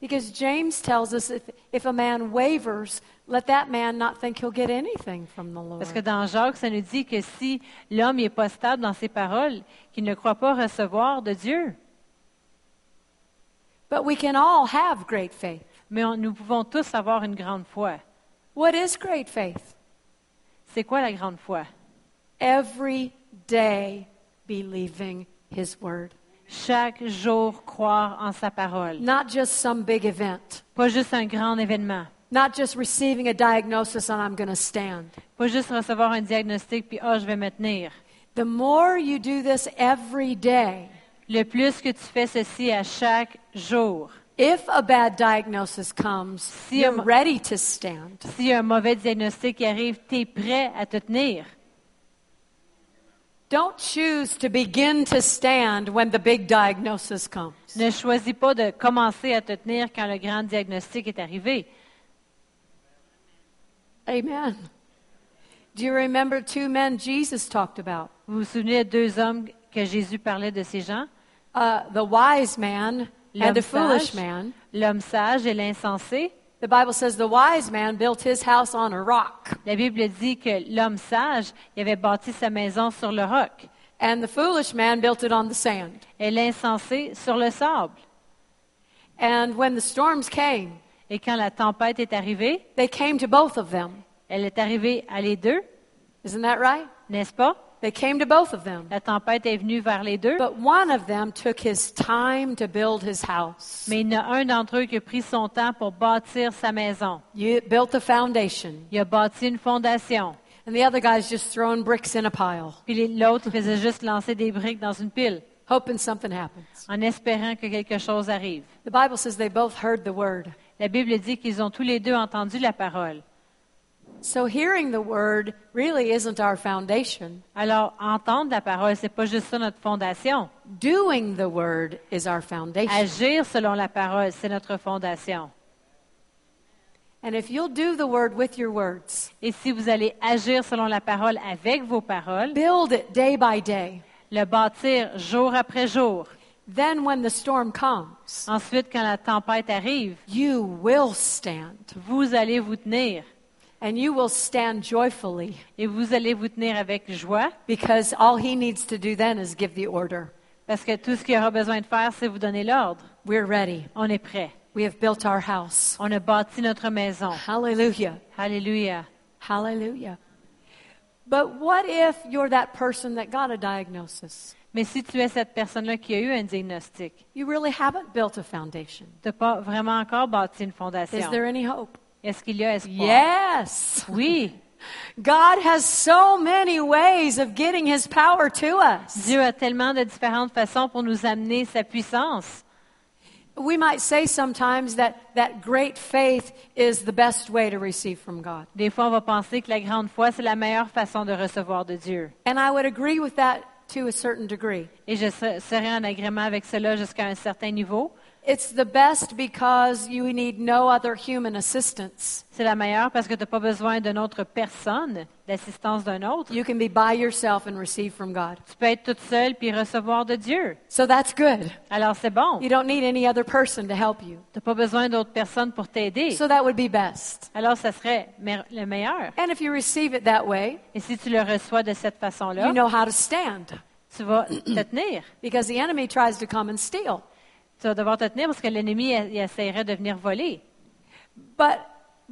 Because James tells us if, if a man wavers, let that man not think he'll get anything from the Lord. Parce que dans Jacques, ça nous dit que si l'homme n'est pas stable dans ses paroles, qu'il ne croit pas recevoir de Dieu. But we can all have great faith. Mais on- nous pouvons tous avoir une grande foi. What is great faith? C'est quoi la grande foi? Every day believing His word. Chaque jour croire en sa parole. Not just some big event. Pas juste un grand événement. Not just receiving a diagnosis and I'm going to stand. Pas juste recevoir un diagnostic puis ah je vais me tenir. The more you do this every day, Le plus que tu fais ceci à chaque jour, if a bad diagnosis comes, Si you're un- ready to stand. s'il y a un mauvais diagnostic arrive, tu es prêt à te tenir. Don't choose to begin to stand when the big diagnosis comes. Ne choisis pas de commencer à te tenir quand le grand diagnostic est arrivé. Amen. Do you remember two men Jesus talked about? Vous vous souvenez de deux hommes que Jésus parlait de ces gens? Uh, the wise man and the foolish man. l'homme sage et l'insensé. The Bible says the wise man built his house on a rock, La Bible dit que l'homme sage il avait bâti sa maison sur le roc and the foolish man built it on the sand. et l'insensé sur le sable. And when the storms came, Et quand la tempête est arrivée, they came to both of them. elle est arrivée à les deux, Isn't that right? n'est-ce pas? They came to both of them. La tempête est venue vers les deux, But one of them took his time to build his house. mais il y en a un d'entre eux qui a pris son temps pour bâtir sa maison. You built the foundation, Il a bâti une fondation. and the other guy's just throwing bricks in a pile, Puis l'autre faisait juste lancer des briques dans une pile hoping something happens. en espérant que quelque chose arrive. The Bible says they both heard the word. La Bible dit qu'ils ont tous les deux entendu la parole. So hearing the word really isn't our foundation. Alors, entendre la parole, c'est pas juste ça notre fondation. Doing the word is our foundation. Agir selon la parole, c'est notre fondation. And if you'll do the word with your words, Et si vous allez agir selon la parole avec vos paroles, build it day by day, le bâtir jour après jour, then when the storm comes, ensuite quand la tempête arrive, you will stand. vous allez vous tenir. And you will stand joyfully Et vous allez vous tenir avec joie, because all he needs to do then is give the order. parce que tout ce qu'il aura besoin de faire, c'est vous donner l'ordre. We're ready. On est prêt. We have built our house. On a bâti notre maison. Hallelujah. Alléluia. Hallelujah. But what if you're that person that got a diagnosis? Mais si tu es cette personne-là qui a eu un diagnostic, You really haven't built a foundation. tu n'as pas vraiment encore bâti une fondation. Is there any hope? Est-ce qu'il y a espoir? Yes. *laughs* Oui. God has so many ways of getting his power to us. Dieu a tellement de différentes façons pour nous amener sa puissance. We might say sometimes that, that great faith is the best way to receive from God. Des fois, on va penser que la grande foi, c'est la meilleure façon de recevoir de Dieu. And I would agree with that to a certain degree. Et je se- serai en agrément avec cela jusqu'à un certain niveau. It's the best because you need no other human assistance. C'est la meilleure parce que tu n'as pas besoin d'une autre personne, d'assistance d'un autre. You can be by yourself and receive from God. Tu peux être toute seule puis recevoir de Dieu. So that's good. Alors c'est bon. You don't need any other person to help you. Tu n'as pas besoin d'autres personnes pour t'aider. So that would be best. Alors ça serait me- le meilleur. And if you receive it that way, Et si tu le reçois de cette façon-là, you know how to stand tu vas te tenir. because the enemy tries to come and steal. Tu vas devoir te tenir parce que l'ennemi essaierait de venir voler. But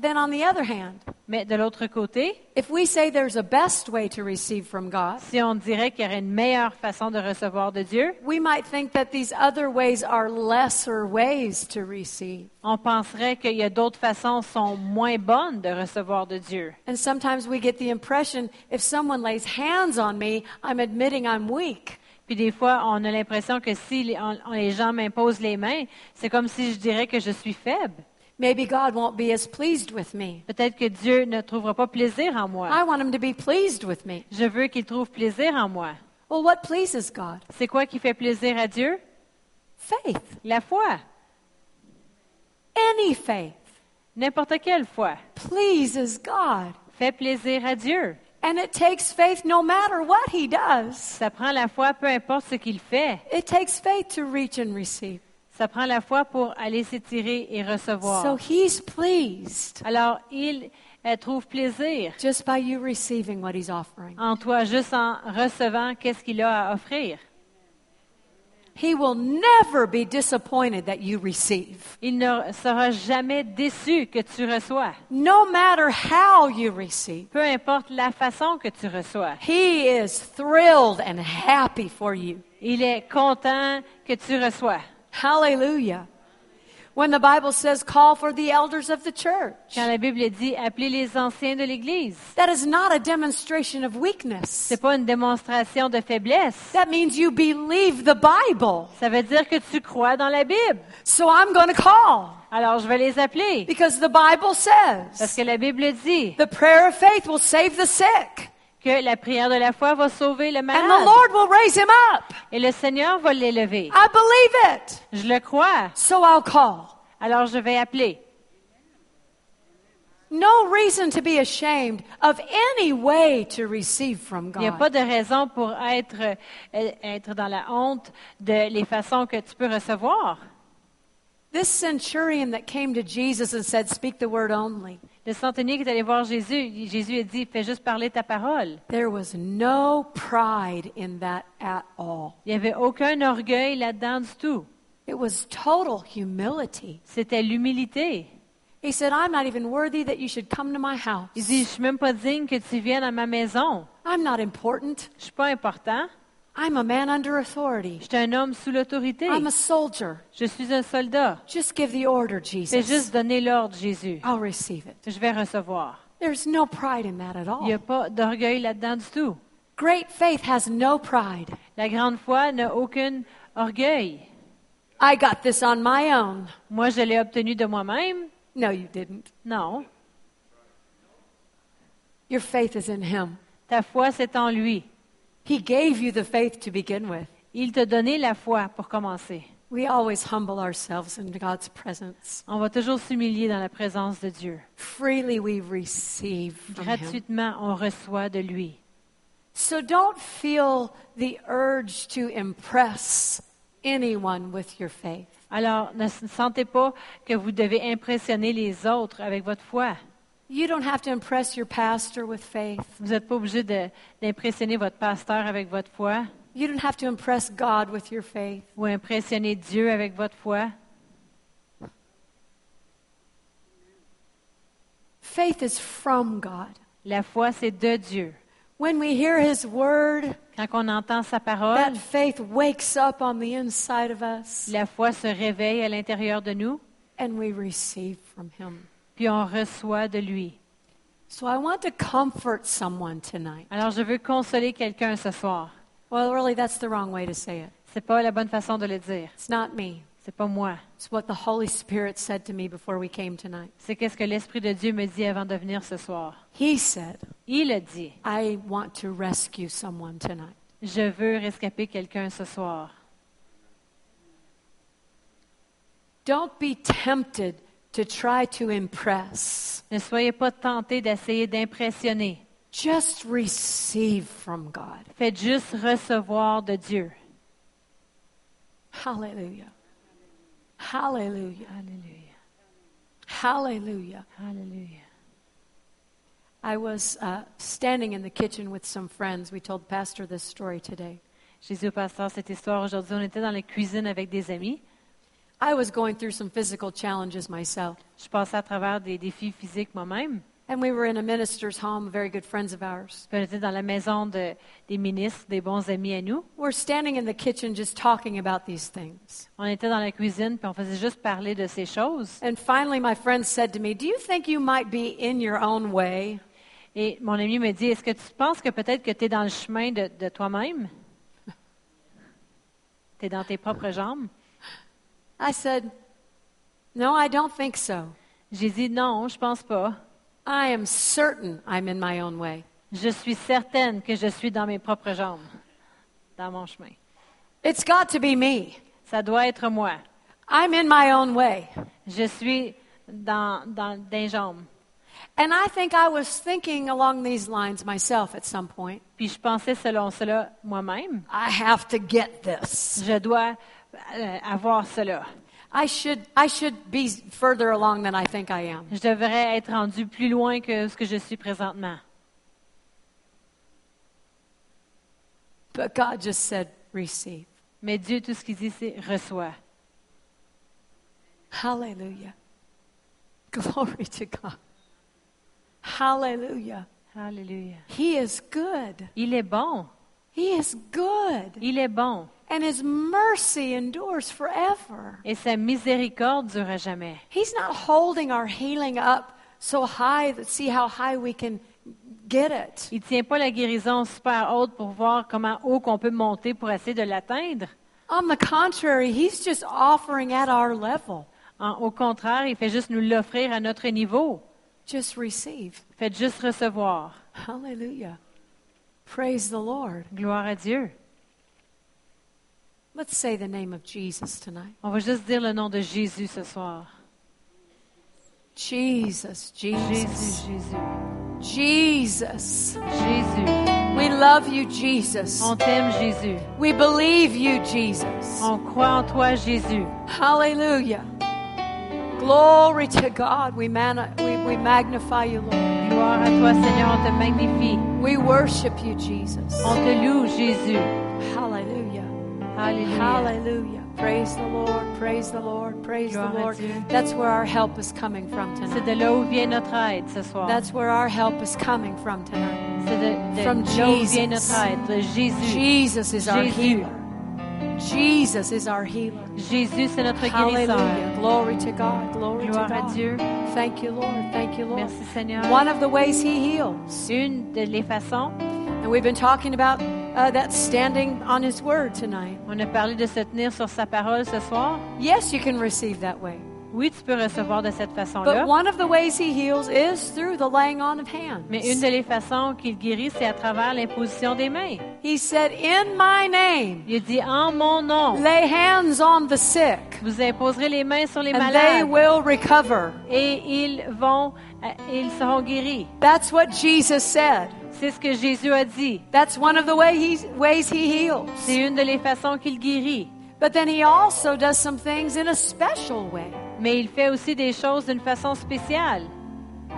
then on the other hand, Mais de l'autre côté, if we say there's a best way to receive from God, si on dirait qu'il y aurait une meilleure façon de recevoir de Dieu, we might think that these other ways are lesser ways to receive. on penserait qu'il y a d'autres façons sont moins bonnes de recevoir de Dieu. And sometimes we get the impression if someone lays hands on me, I'm admitting I'm weak. Puis des fois, on a l'impression que si les, on- on- les gens m'imposent les mains, c'est comme si je dirais que je suis faible. Maybe God won't be as pleased with me. Peut-être que Dieu ne trouvera pas plaisir en moi. I want him to be pleased with me. Je veux qu'il trouve plaisir en moi. Well, what pleases God? C'est quoi qui fait plaisir à Dieu? Faith. La foi. Any faith N'importe quelle foi. pleases God. Fait plaisir à Dieu. And it takes faith no matter what he does. Ça prend la foi peu importe ce qu'il fait. It takes faith to reach and receive. Ça prend la foi pour aller s'étirer et recevoir. So he's pleased Alors, il euh, trouve plaisir just by you receiving what he's offering. en toi juste en recevant qu'est-ce qu'il a à offrir. He will never be disappointed that you receive. Il ne sera jamais déçu que tu reçois. No matter how you receive, Peu importe la façon que tu reçois. he is thrilled and happy for you. Il est content que tu reçois. Hallelujah. When the Bible says call for the elders of the church, Quand la Bible dit appelez les anciens de l'Église, that is not a demonstration of weakness. c'est pas une démonstration de faiblesse. That means you believe the Bible. Ça veut dire que tu crois dans la Bible. So I'm going to call Alors je vais les appeler because the Bible says. parce que la Bible dit the prayer of faith will save the sick que la prière de la foi va sauver le and the malade Lord will raise him up. et le Seigneur va l'élever. I believe it. Je le crois. So I'll call. Alors je vais appeler. No reason to be ashamed of any way to receive from Il n'y a pas de raison pour être, euh, être dans la honte de les façons que tu peux recevoir. This centurion that came to Jesus and said, Speak the word only, Le centenier qui est allé voir Jésus, Jésus a dit, fais juste parler ta parole. there was no pride in that at all. Il n'y avait aucun orgueil là-dedans du tout. It was total humility. C'était l'humilité. He said, I'm not even worthy that you should come to my house. Il dit, je suis même pas digne que tu viennes à ma maison. I'm not important. Je suis pas important. I'm a man under authority. Je suis un homme sous l'autorité. I'm a soldier. Je suis un soldat. Just give the order, Fais Jesus. juste donner l'ordre, Jésus. I'll receive it. Je vais recevoir. There's no pride in that at Il n'y a all. pas d'orgueil là-dedans du tout. Great faith has no pride. La grande foi n'a aucun orgueil. I got this on my own. Moi, je l'ai obtenu de moi-même. No, you didn't. Non. Your faith is in Him. Ta foi, c'est en lui. He gave you the faith to begin with. Il t'a donné la foi pour commencer. We always humble ourselves in God's presence. On va toujours s'humilier dans la présence de Dieu. Freely we receive. Gratuitement, on reçoit de lui. So don't feel the urge to impress anyone with your faith. Alors, ne sentez pas que vous devez impressionner les autres avec votre foi. You don't have to impress your pastor with faith. Vous n'êtes pas obligé d'impressionner votre pasteur avec votre foi You don't have to impress God with your faith. ou impressionner Dieu avec votre foi. Faith is from God. La foi, c'est de Dieu. When we hear His word, Quand on entend sa parole, that faith wakes up on the inside of us la foi se réveille à l'intérieur de nous, and we receive from Him. Puis on reçoit de lui. So I want to comfort someone tonight. Alors je veux consoler quelqu'un ce soir. Well, really, that's the wrong way to say it. C'est pas la bonne façon de le dire. It's not me. C'est pas moi. It's what the Holy Spirit said to me before we came tonight. C'est qu'est-ce que l'Esprit de Dieu me dit avant de venir ce soir. He said, Il a dit, I want to rescue someone tonight. je veux rescaper quelqu'un ce soir. Don't be tempted to try to impress. Ne soyez pas tentés d'essayer d'impressionner. Just receive from God. Faites juste recevoir de Dieu. Hallelujah. Hallelujah. Hallelujah. Hallelujah. Alléluia. I was uh, standing in the kitchen with some friends. We told Pastor this story today. Jésus au pasteur cette histoire aujourd'hui. On était dans la cuisine avec des amis. I was going through some physical challenges myself. Je passais à travers des défis physiques moi-même. And we were in a minister's home, very good friends of ours. Puis on était dans la maison de- des ministres, des bons amis à nous. We're standing in the kitchen just talking about these things. On était dans la cuisine, puis on faisait juste parler de ces choses. And finally, my friend said to me, Do you think you might be in your own way? Et mon ami me dit, est-ce que tu penses que peut-être que tu es dans le chemin de, de toi-même? *laughs* Tu es dans tes propres jambes? I said, No, I don't think so. J'ai dit, non, je pense pas. I am certain I'm in my own way. Je suis certaine que je suis dans mes propres jambes, dans mon chemin. It's got to be me. Ça doit être moi. I'm in my own way. Je suis dans, dans des jambes. And I think I was thinking along these lines myself at some point. Puis je pensais selon cela moi-même. I have to get this. Je dois avoir cela. I should, I should be further along than I think I am. Je devrais être rendu plus loin que ce que je suis présentement. But God just said, receive. Mais Dieu, tout ce qu'il dit, c'est reçois. Hallelujah. Glory to God. Hallelujah. Alléluia. He is good. Il est bon. He is good. Il est bon. And his mercy endures forever. Et sa miséricorde dure à jamais. He's not holding our healing up so high that see how high we can get it. Il ne tient pas la guérison super haute pour voir comment haut qu'on peut monter pour essayer de l'atteindre. On the contrary, he's just offering at our level. En- au contraire, il fait juste nous l'offrir à notre niveau. Just receive. Faites juste recevoir. Hallelujah. Praise the Lord. Gloire à Dieu. Let's say the name of Jesus tonight. On va juste dire le nom de Jésus ce soir. Jesus, Jesus, Jésus, Jésus. Jesus. Jésus. We love you, Jesus. On t'aime, Jésus. We believe you, Jesus. On croit en toi, Jésus. Hallelujah. Glory to God. We, man- we, we magnify you, Lord. Gloire à toi, Seigneur. On te magnifie. We worship you, Jesus. On te loue, Jésus. Hallelujah. Alléluia. Hallelujah. Praise the Lord. Praise the Lord. Praise the Gloire à Lord. That's where our help is coming from C'est tonight. de là où vient notre aide ce soir. That's where our help is coming from tonight. C'est de, de from Jesus. vient notre aide, de Jésus. Jesus is our healer. Jesus is our healer. Jésus, c'est notre guérisseur. Hallelujah. Glory to God. Glory Gloire to à God. Dieu. Thank you, Lord. Thank you, Lord. Merci, Seigneur. One of the ways He heals. Une de les façons, And we've been talking about uh, that standing on His Word tonight. on a parlé de se tenir sur sa parole ce soir. Yes, you can receive that way. Oui, tu peux recevoir de cette façon-là. But one of the ways He heals is through the laying on of hands. Mais une de les façons qu'il guérit, c'est à travers l'imposition des mains. He said, In my name, Il dit en mon nom, lay hands on the sick, vous imposerez les mains sur les and they malades will recover. et ils vont, euh, ils seront guéris. That's what Jesus said. C'est ce que Jésus a dit. That's one of the way he's, ways He heals. C'est une de les façons qu'il guérit. But then He also does some things in a special way. Mais il fait aussi des choses d'une façon spéciale.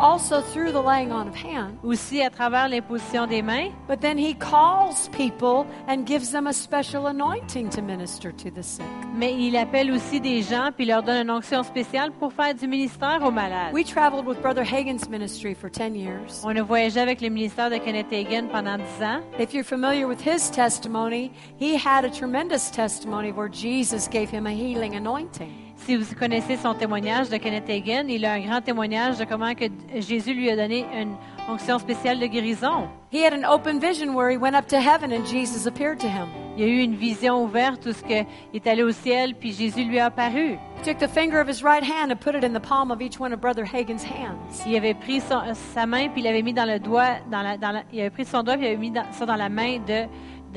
Also through the laying on of hands. aussi à travers l'imposition des mains, But then he calls people and gives them a special anointing to minister to the sick. mais il appelle aussi des gens puis leur donne une onction spéciale pour faire du ministère aux malades. We traveled with Brother Hagen's ministry for 10 years. On a voyagé avec le ministère de Kenneth Hagin pendant dix ans. If you're familiar with his testimony, he had a tremendous testimony where Jesus gave him a healing anointing. Si vous connaissez son témoignage de Kenneth Hagin, il a un grand témoignage de comment que Jésus lui a donné une onction spéciale de guérison. He had an open vision where he went up to heaven and Jesus appeared to him. Il y a eu une vision ouverte où ce que il est allé au ciel puis Jésus lui a apparu. He took the finger of his right hand and put it in the palm of each one of Brother Hagen's hands. Il avait pris son- sa main puis il l'avait mis dans le doigt, dans la, dans la- il avait pris son doigt puis il avait mis dans- ça dans la main de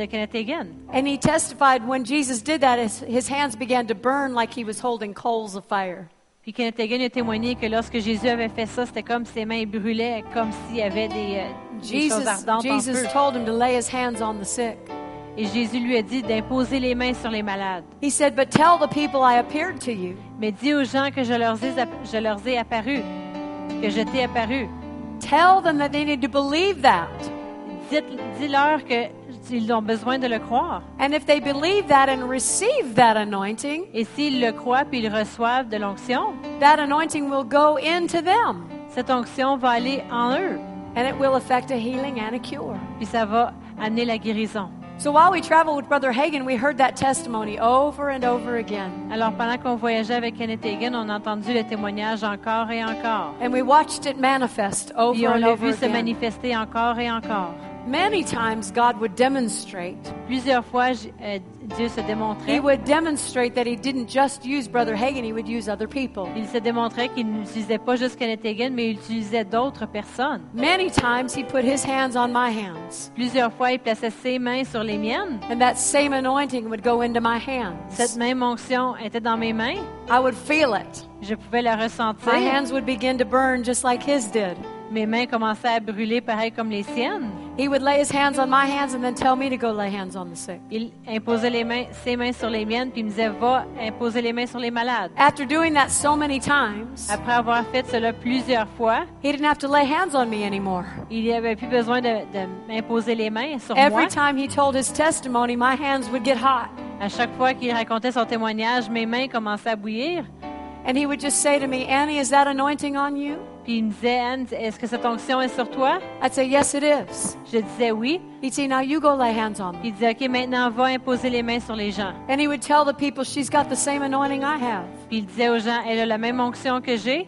de Kenneth Hagin. And he testified when Jesus did that, his, his hands began to burn like he was holding coals of fire. Puis Kenneth Hagin a témoigné que lorsque Jésus avait fait ça, c'était comme ses mains brûlaient, comme s'il y avait des, euh, des choses Jesus, ardentes en Jesus feu. told him to lay his hands on the sick. Et Jésus lui a dit d'imposer les mains sur les malades. He said, But tell the people I appeared to you. Mais dis aux gens que je leur ai, je leur ai apparu, que je t'ai apparu. Tell them that they need to believe that. Dites- Dis-leur qu'ils ont besoin de le croire. And if they believe that and receive that anointing, Et s'ils le croient puis ils reçoivent de l'onction, that anointing will go into them cette onction va aller en eux. and it will affect a healing and a cure. Puis ça va amener la guérison. So while we traveled with Brother we heard that testimony over and over again. Alors pendant qu'on voyageait avec Kenneth Hagin, on a entendu le témoignage encore et encore. And we watched it manifest over Puis on l'a vu se manifester encore et encore. Many times God would demonstrate. Plusieurs fois, euh, Dieu se démontrait. He would demonstrate that he didn't just use Brother Hagan, he would use other people. Il se démontrait qu'il n'utilisait pas juste Kenneth Hagin, mais il utilisait d'autres personnes. Many times he put his hands on my hands, Plusieurs fois, il plaçait ses mains sur les miennes. and that same anointing would go into my Cette hands. même onction était dans mes mains. I would feel it. Je pouvais la My ressentir. hands would begin to burn just like his did. Mes mains commençaient à brûler pareil comme les siennes. He would lay his hands on my hands and then tell me to go lay hands on the sick. Il imposait les mains, ses mains sur les miennes, puis il me disait Va imposer les mains sur les malades. After doing that so many times, Après avoir fait cela plusieurs fois, he didn't have to lay hands on me anymore. il n'avait plus besoin de, de m'imposer les mains sur Every moi. time he told his testimony, my hands would get hot. À chaque fois qu'il racontait son témoignage, mes mains commençaient à bouillir. And he would just say to me, Annie, is that anointing on you? Il me disait Anne, est-ce que cette onction est sur toi? I'd say, Yes, it is. Je disais oui. He'd say, Now you go lay hands on them. il disait OK, maintenant va imposer les mains sur les gens. And he would tell the people, She's got the same anointing I have. Puis il disait aux gens Elle a la même onction que j'ai.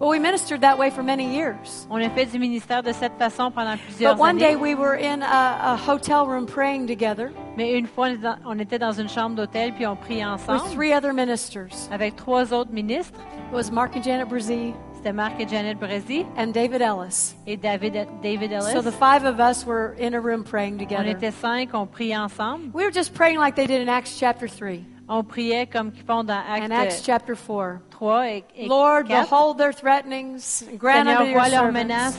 Well, we ministered that way for many years. On a fait du ministère de cette façon pendant plusieurs But one day années. we were in a, a hotel room praying together Mais une fois, on était dans- une chambre d'hôtel puis on priait with ensemble three other ministers. avec trois autres ministres. It was Mark and Janet Brzee C'était Marc et Janet Brezi and David Ellis. et David, David Ellis. So the five of us were in a room praying on together. était cinq, on priait ensemble. We were just praying like they did in Acts chapter 3 On priait comme qu'ils font dans and Acts chapter 4. 3 et, et Lord, 4. behold their threatenings, grant Seigneur, unto your servants, menaces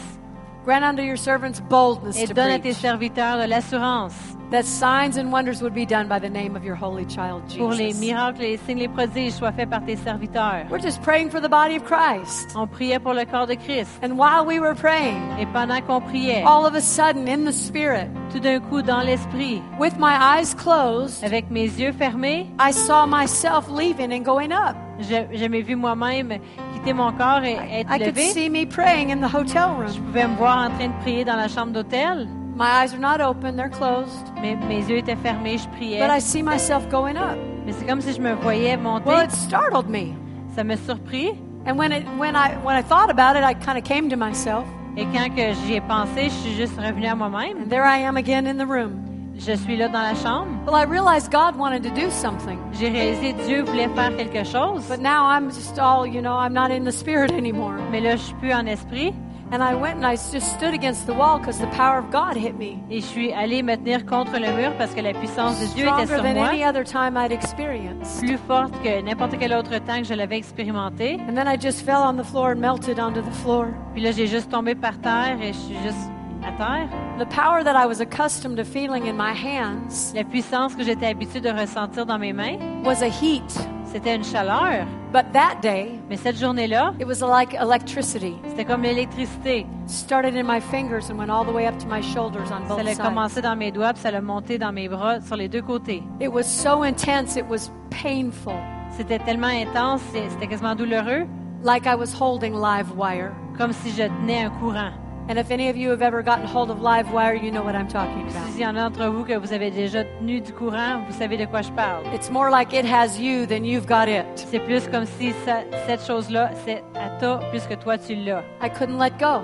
grant unto your servants boldness et to donne à tes serviteurs de l'assurance that signs and wonders would be done by the name of your holy child pour les Jesus. miracles, les signes, les prodiges soient faits par tes serviteurs. We're just praying for the body of Christ. On priait pour le corps de Christ. And while we were praying, Et pendant qu'on priait, all of a sudden in the spirit, tout d'un coup, dans l'esprit, with my eyes closed, avec mes yeux fermés, I saw myself leaving and going up. je, je m'ai vu moi-même quitter mon corps et être I could levé. see me praying in the hotel Je room. pouvais me voir en train de prier dans la chambre d'hôtel. My eyes are not open, they're closed. Mes, mes yeux étaient fermés, je priais. But I see myself going up. Mais c'est comme si je me voyais monter. Well, it startled me. Ça me surprit. And when it when I when I thought about it, I kind of came to myself. Et quand que j'y ai pensé, je suis juste revenue à moi-même. And there I am again in the room. Je suis là dans la chambre. Well, I realized God wanted to do something. J'ai réalisé que Dieu voulait faire quelque chose. But now I'm just all, you know, I'm not in the spirit anymore. Mais là, je suis plus en esprit. And I went and I just stood against the wall because the power of God hit me. Et je suis allée me tenir contre le mur parce que la puissance de Dieu était sur than moi. any other time I'd experienced. Plus forte que n'importe quel autre temps que je l'avais expérimenté. And then I just fell on the floor and melted onto the floor. Puis là, j'ai juste tombé par terre et je suis juste à terre. The power that I was accustomed to feeling in my hands La puissance que j'étais habituée de ressentir dans mes mains, was a heat. C'était une chaleur. But that day, Mais cette journée-là, it was like electricity. c'était comme l'électricité. It started in my fingers and went all the way up to my shoulders on Ça both a sides. commencé dans mes doigts, puis ça a monté dans mes bras sur les deux côtés. It was so intense, it was painful, C'était tellement intense, c'était quasiment douloureux, like I was holding live wire. comme si je tenais un courant. And if any of you have ever gotten hold of live wire, you know what I'm talking about. S'il y en a d'entre vous que vous avez déjà tenu du courant, vous savez de quoi je parle. It's more like it has you than you've got it. C'est plus comme si ça- cette chose-là, c'est à toi plus que toi tu l'as. I couldn't let go.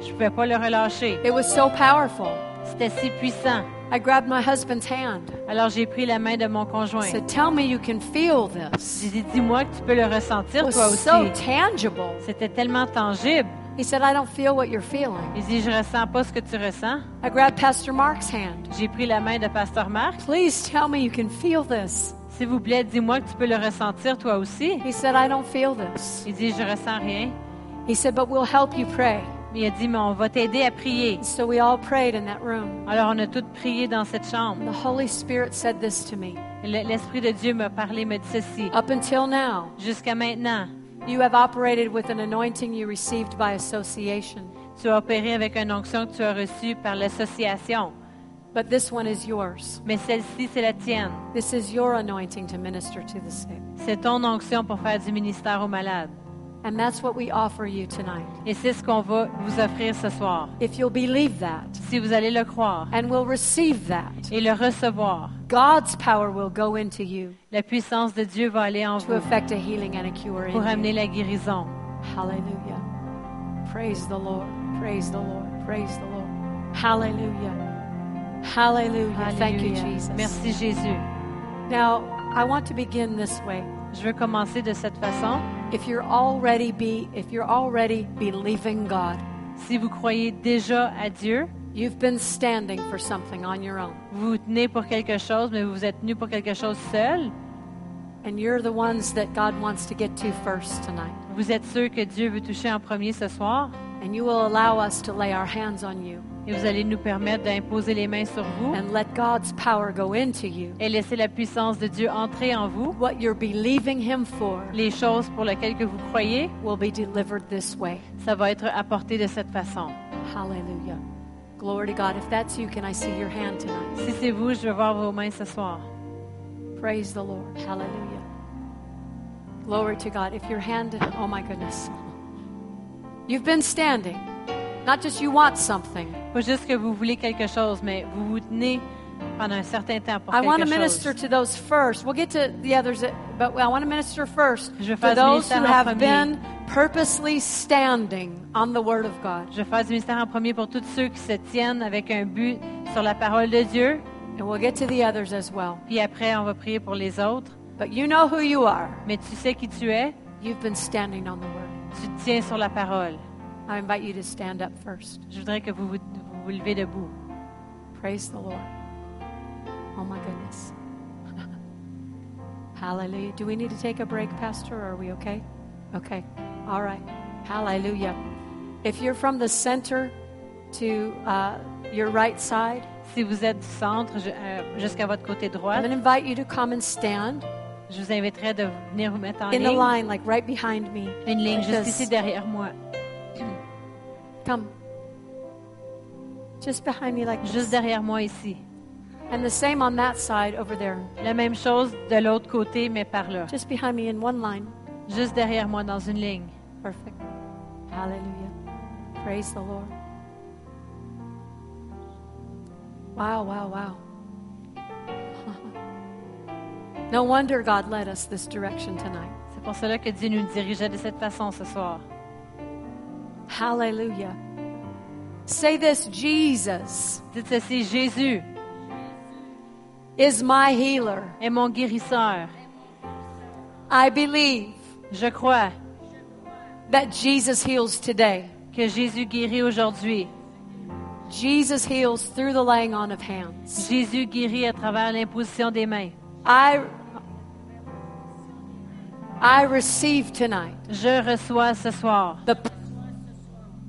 Je pouvais pas le relâcher. It was so powerful. C'était si puissant. I grabbed my husband's hand. Alors j'ai pris la main de mon conjoint. said, Tell me you can feel this. J'ai dit, dis-moi que tu peux le It ressentir was toi aussi. so tangible. C'était tellement tangible. He said, I don't feel what you're feeling. Il dit, je ressens pas ce que tu ressens. I grabbed Pastor Mark's hand. J'ai pris la main de Pasteur Marc. Please tell me you can feel this. S'il vous plaît, dis-moi que tu peux le ressentir toi aussi. He said, I don't feel this. Il dit, je ressens rien. He said, But we'll help you pray. Il a dit, mais on va t'aider à prier. So we all prayed in that room. Alors on a toutes prié dans cette chambre. The Holy Spirit said this to me Le- L'Esprit de Dieu m'a parlé, me dit ceci. Up until now, Jusqu'à maintenant, you have operated with an anointing you received by association, tu as opéré avec une onction que tu as reçue par l'association. but this one is yours. Mais celle-ci, c'est la tienne. This is your anointing to minister to the sick. C'est ton onction pour faire du ministère aux malades. And that's what we offer you tonight. Et c'est ce qu'on va vous offrir ce soir. If you'll believe that Si vous allez le croire and will receive that, et le recevoir, God's power will go into you la puissance de Dieu va aller en to vous effect a healing and a cure pour amener you. la guérison. Hallelujah. Praise the Lord. Praise the Lord. Praise the Lord. Hallelujah. Hallelujah. Thank you, Jesus. Merci Jésus. Now, I want to begin this way. Je veux commencer de cette façon. If you're already be if you're already believing God, Si vous croyez déjà à Dieu, you've been standing for something on your own. vous vous tenez pour quelque chose, mais vous vous êtes tenu pour quelque chose seul, And you're the ones that God wants to get to first tonight. vous êtes sûr que Dieu veut toucher en premier ce soir, And you will allow us to lay our hands on you et vous allez nous permettre d'imposer les mains sur vous and let God's power go into you. et laisser la puissance de Dieu entrer en vous. What you're believing Him for Les choses pour lesquelles que vous croyez, will be delivered this way. ça va être apporté de cette façon. Hallelujah. Glory to God. If that's you, can I see your hand tonight? Si c'est vous, je veux voir vos mains ce soir. Praise the Lord. Hallelujah. Glory to God. If your hand, oh my goodness. You've been standing. Not just you want something. Pas juste que vous voulez quelque chose, mais vous vous tenez pendant un certain temps pour I want to quelque minister to those first. We'll get to the others, but I want to minister first Je vais to faire du those who en have premier. been purposely standing on the Word of God. Je vais faire du ministère en premier pour tous ceux qui se tiennent avec un but sur la parole de Dieu. And we'll get to the others as well. Puis après, on va prier pour les autres. But you know who you are. Mais tu sais qui tu es. You've been standing on the Word. Tu te tiens sur la parole. I invite you to stand up first. Je voudrais que vous vous, vous, vous levez debout. Praise the Lord. Oh my goodness. *laughs* Hallelujah. Do we need to take a break, Pastor, or are we okay? Okay. All right. Hallelujah. If you're from the center to uh, your right side, Si vous êtes du centre euh, jusqu'à votre côté droit, I'm going to invite you to come and stand je vous inviterai de venir vous mettre en in the ligne. line, like right behind me. Une ligne like juste this. ici derrière moi. Come. Just behind me, like Juste this. derrière moi ici. And the same on that side over there. La même chose de l'autre côté, mais par là. Just behind me in one line. Juste derrière moi dans une ligne. Perfect. Hallelujah. Praise the Lord. Wow, wow, wow. No wonder God led us this direction tonight. C'est pour cela que Dieu nous dirigeait de cette façon ce soir. Hallelujah. Say this Jesus Dites ceci, Jésus is my healer. est mon guérisseur. I believe Je crois that Jesus heals today. que Jésus guérit aujourd'hui. Jesus heals through the laying on of hands. Jésus guérit à travers l'imposition des mains. I I receive tonight Je reçois ce soir the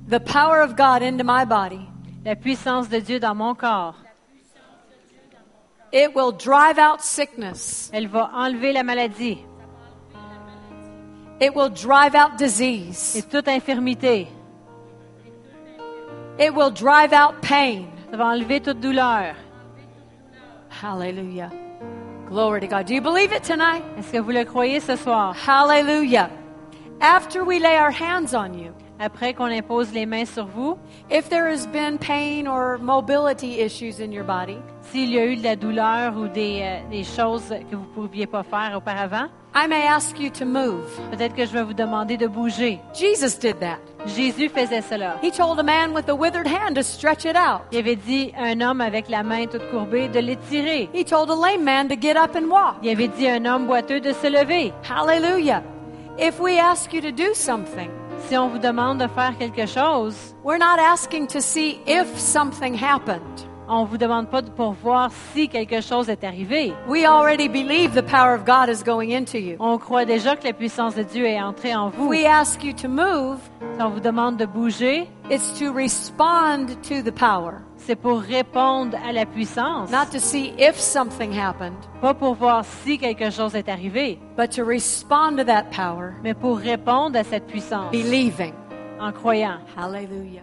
the power of God into my body. la puissance de Dieu dans mon corps. It will drive out sickness. Elle va enlever la maladie. It will drive out disease. et toute infirmité. It will drive out pain. Ça va enlever toute douleur. Hallelujah. Glory to God. Do you believe it tonight? Est-ce que vous le croyez ce soir? Hallelujah. After we lay our hands on you, Après qu'on impose les mains sur vous, if there has been pain or mobility issues in your body, s'il y a eu de la douleur ou des, euh, des choses que vous ne pouviez pas faire auparavant, I may ask you to move. peut-être que je vais vous demander de bouger. Jesus did that. Jésus faisait cela. He told a man with a withered hand to stretch it out. Il avait dit à un homme avec la main toute courbée de l'étirer. He told a lame man to get up and walk. Il avait dit à un homme boiteux de se lever. Hallelujah. If we ask you to do something, Si on vous demande de faire quelque chose, we're not asking to see if something happened. On vous demande pas de- pour voir si quelque chose est arrivé. We already believe the power of God is going into you. On croit déjà que la puissance de Dieu est entrée en vous. we ask you to move, Si on vous demande de bouger, it's to respond to the power, c'est pour répondre à la puissance, not to see if something happened, pas pour voir si quelque chose est arrivé, but to respond to that power, mais pour répondre à cette puissance believing. en croyant. Hallelujah.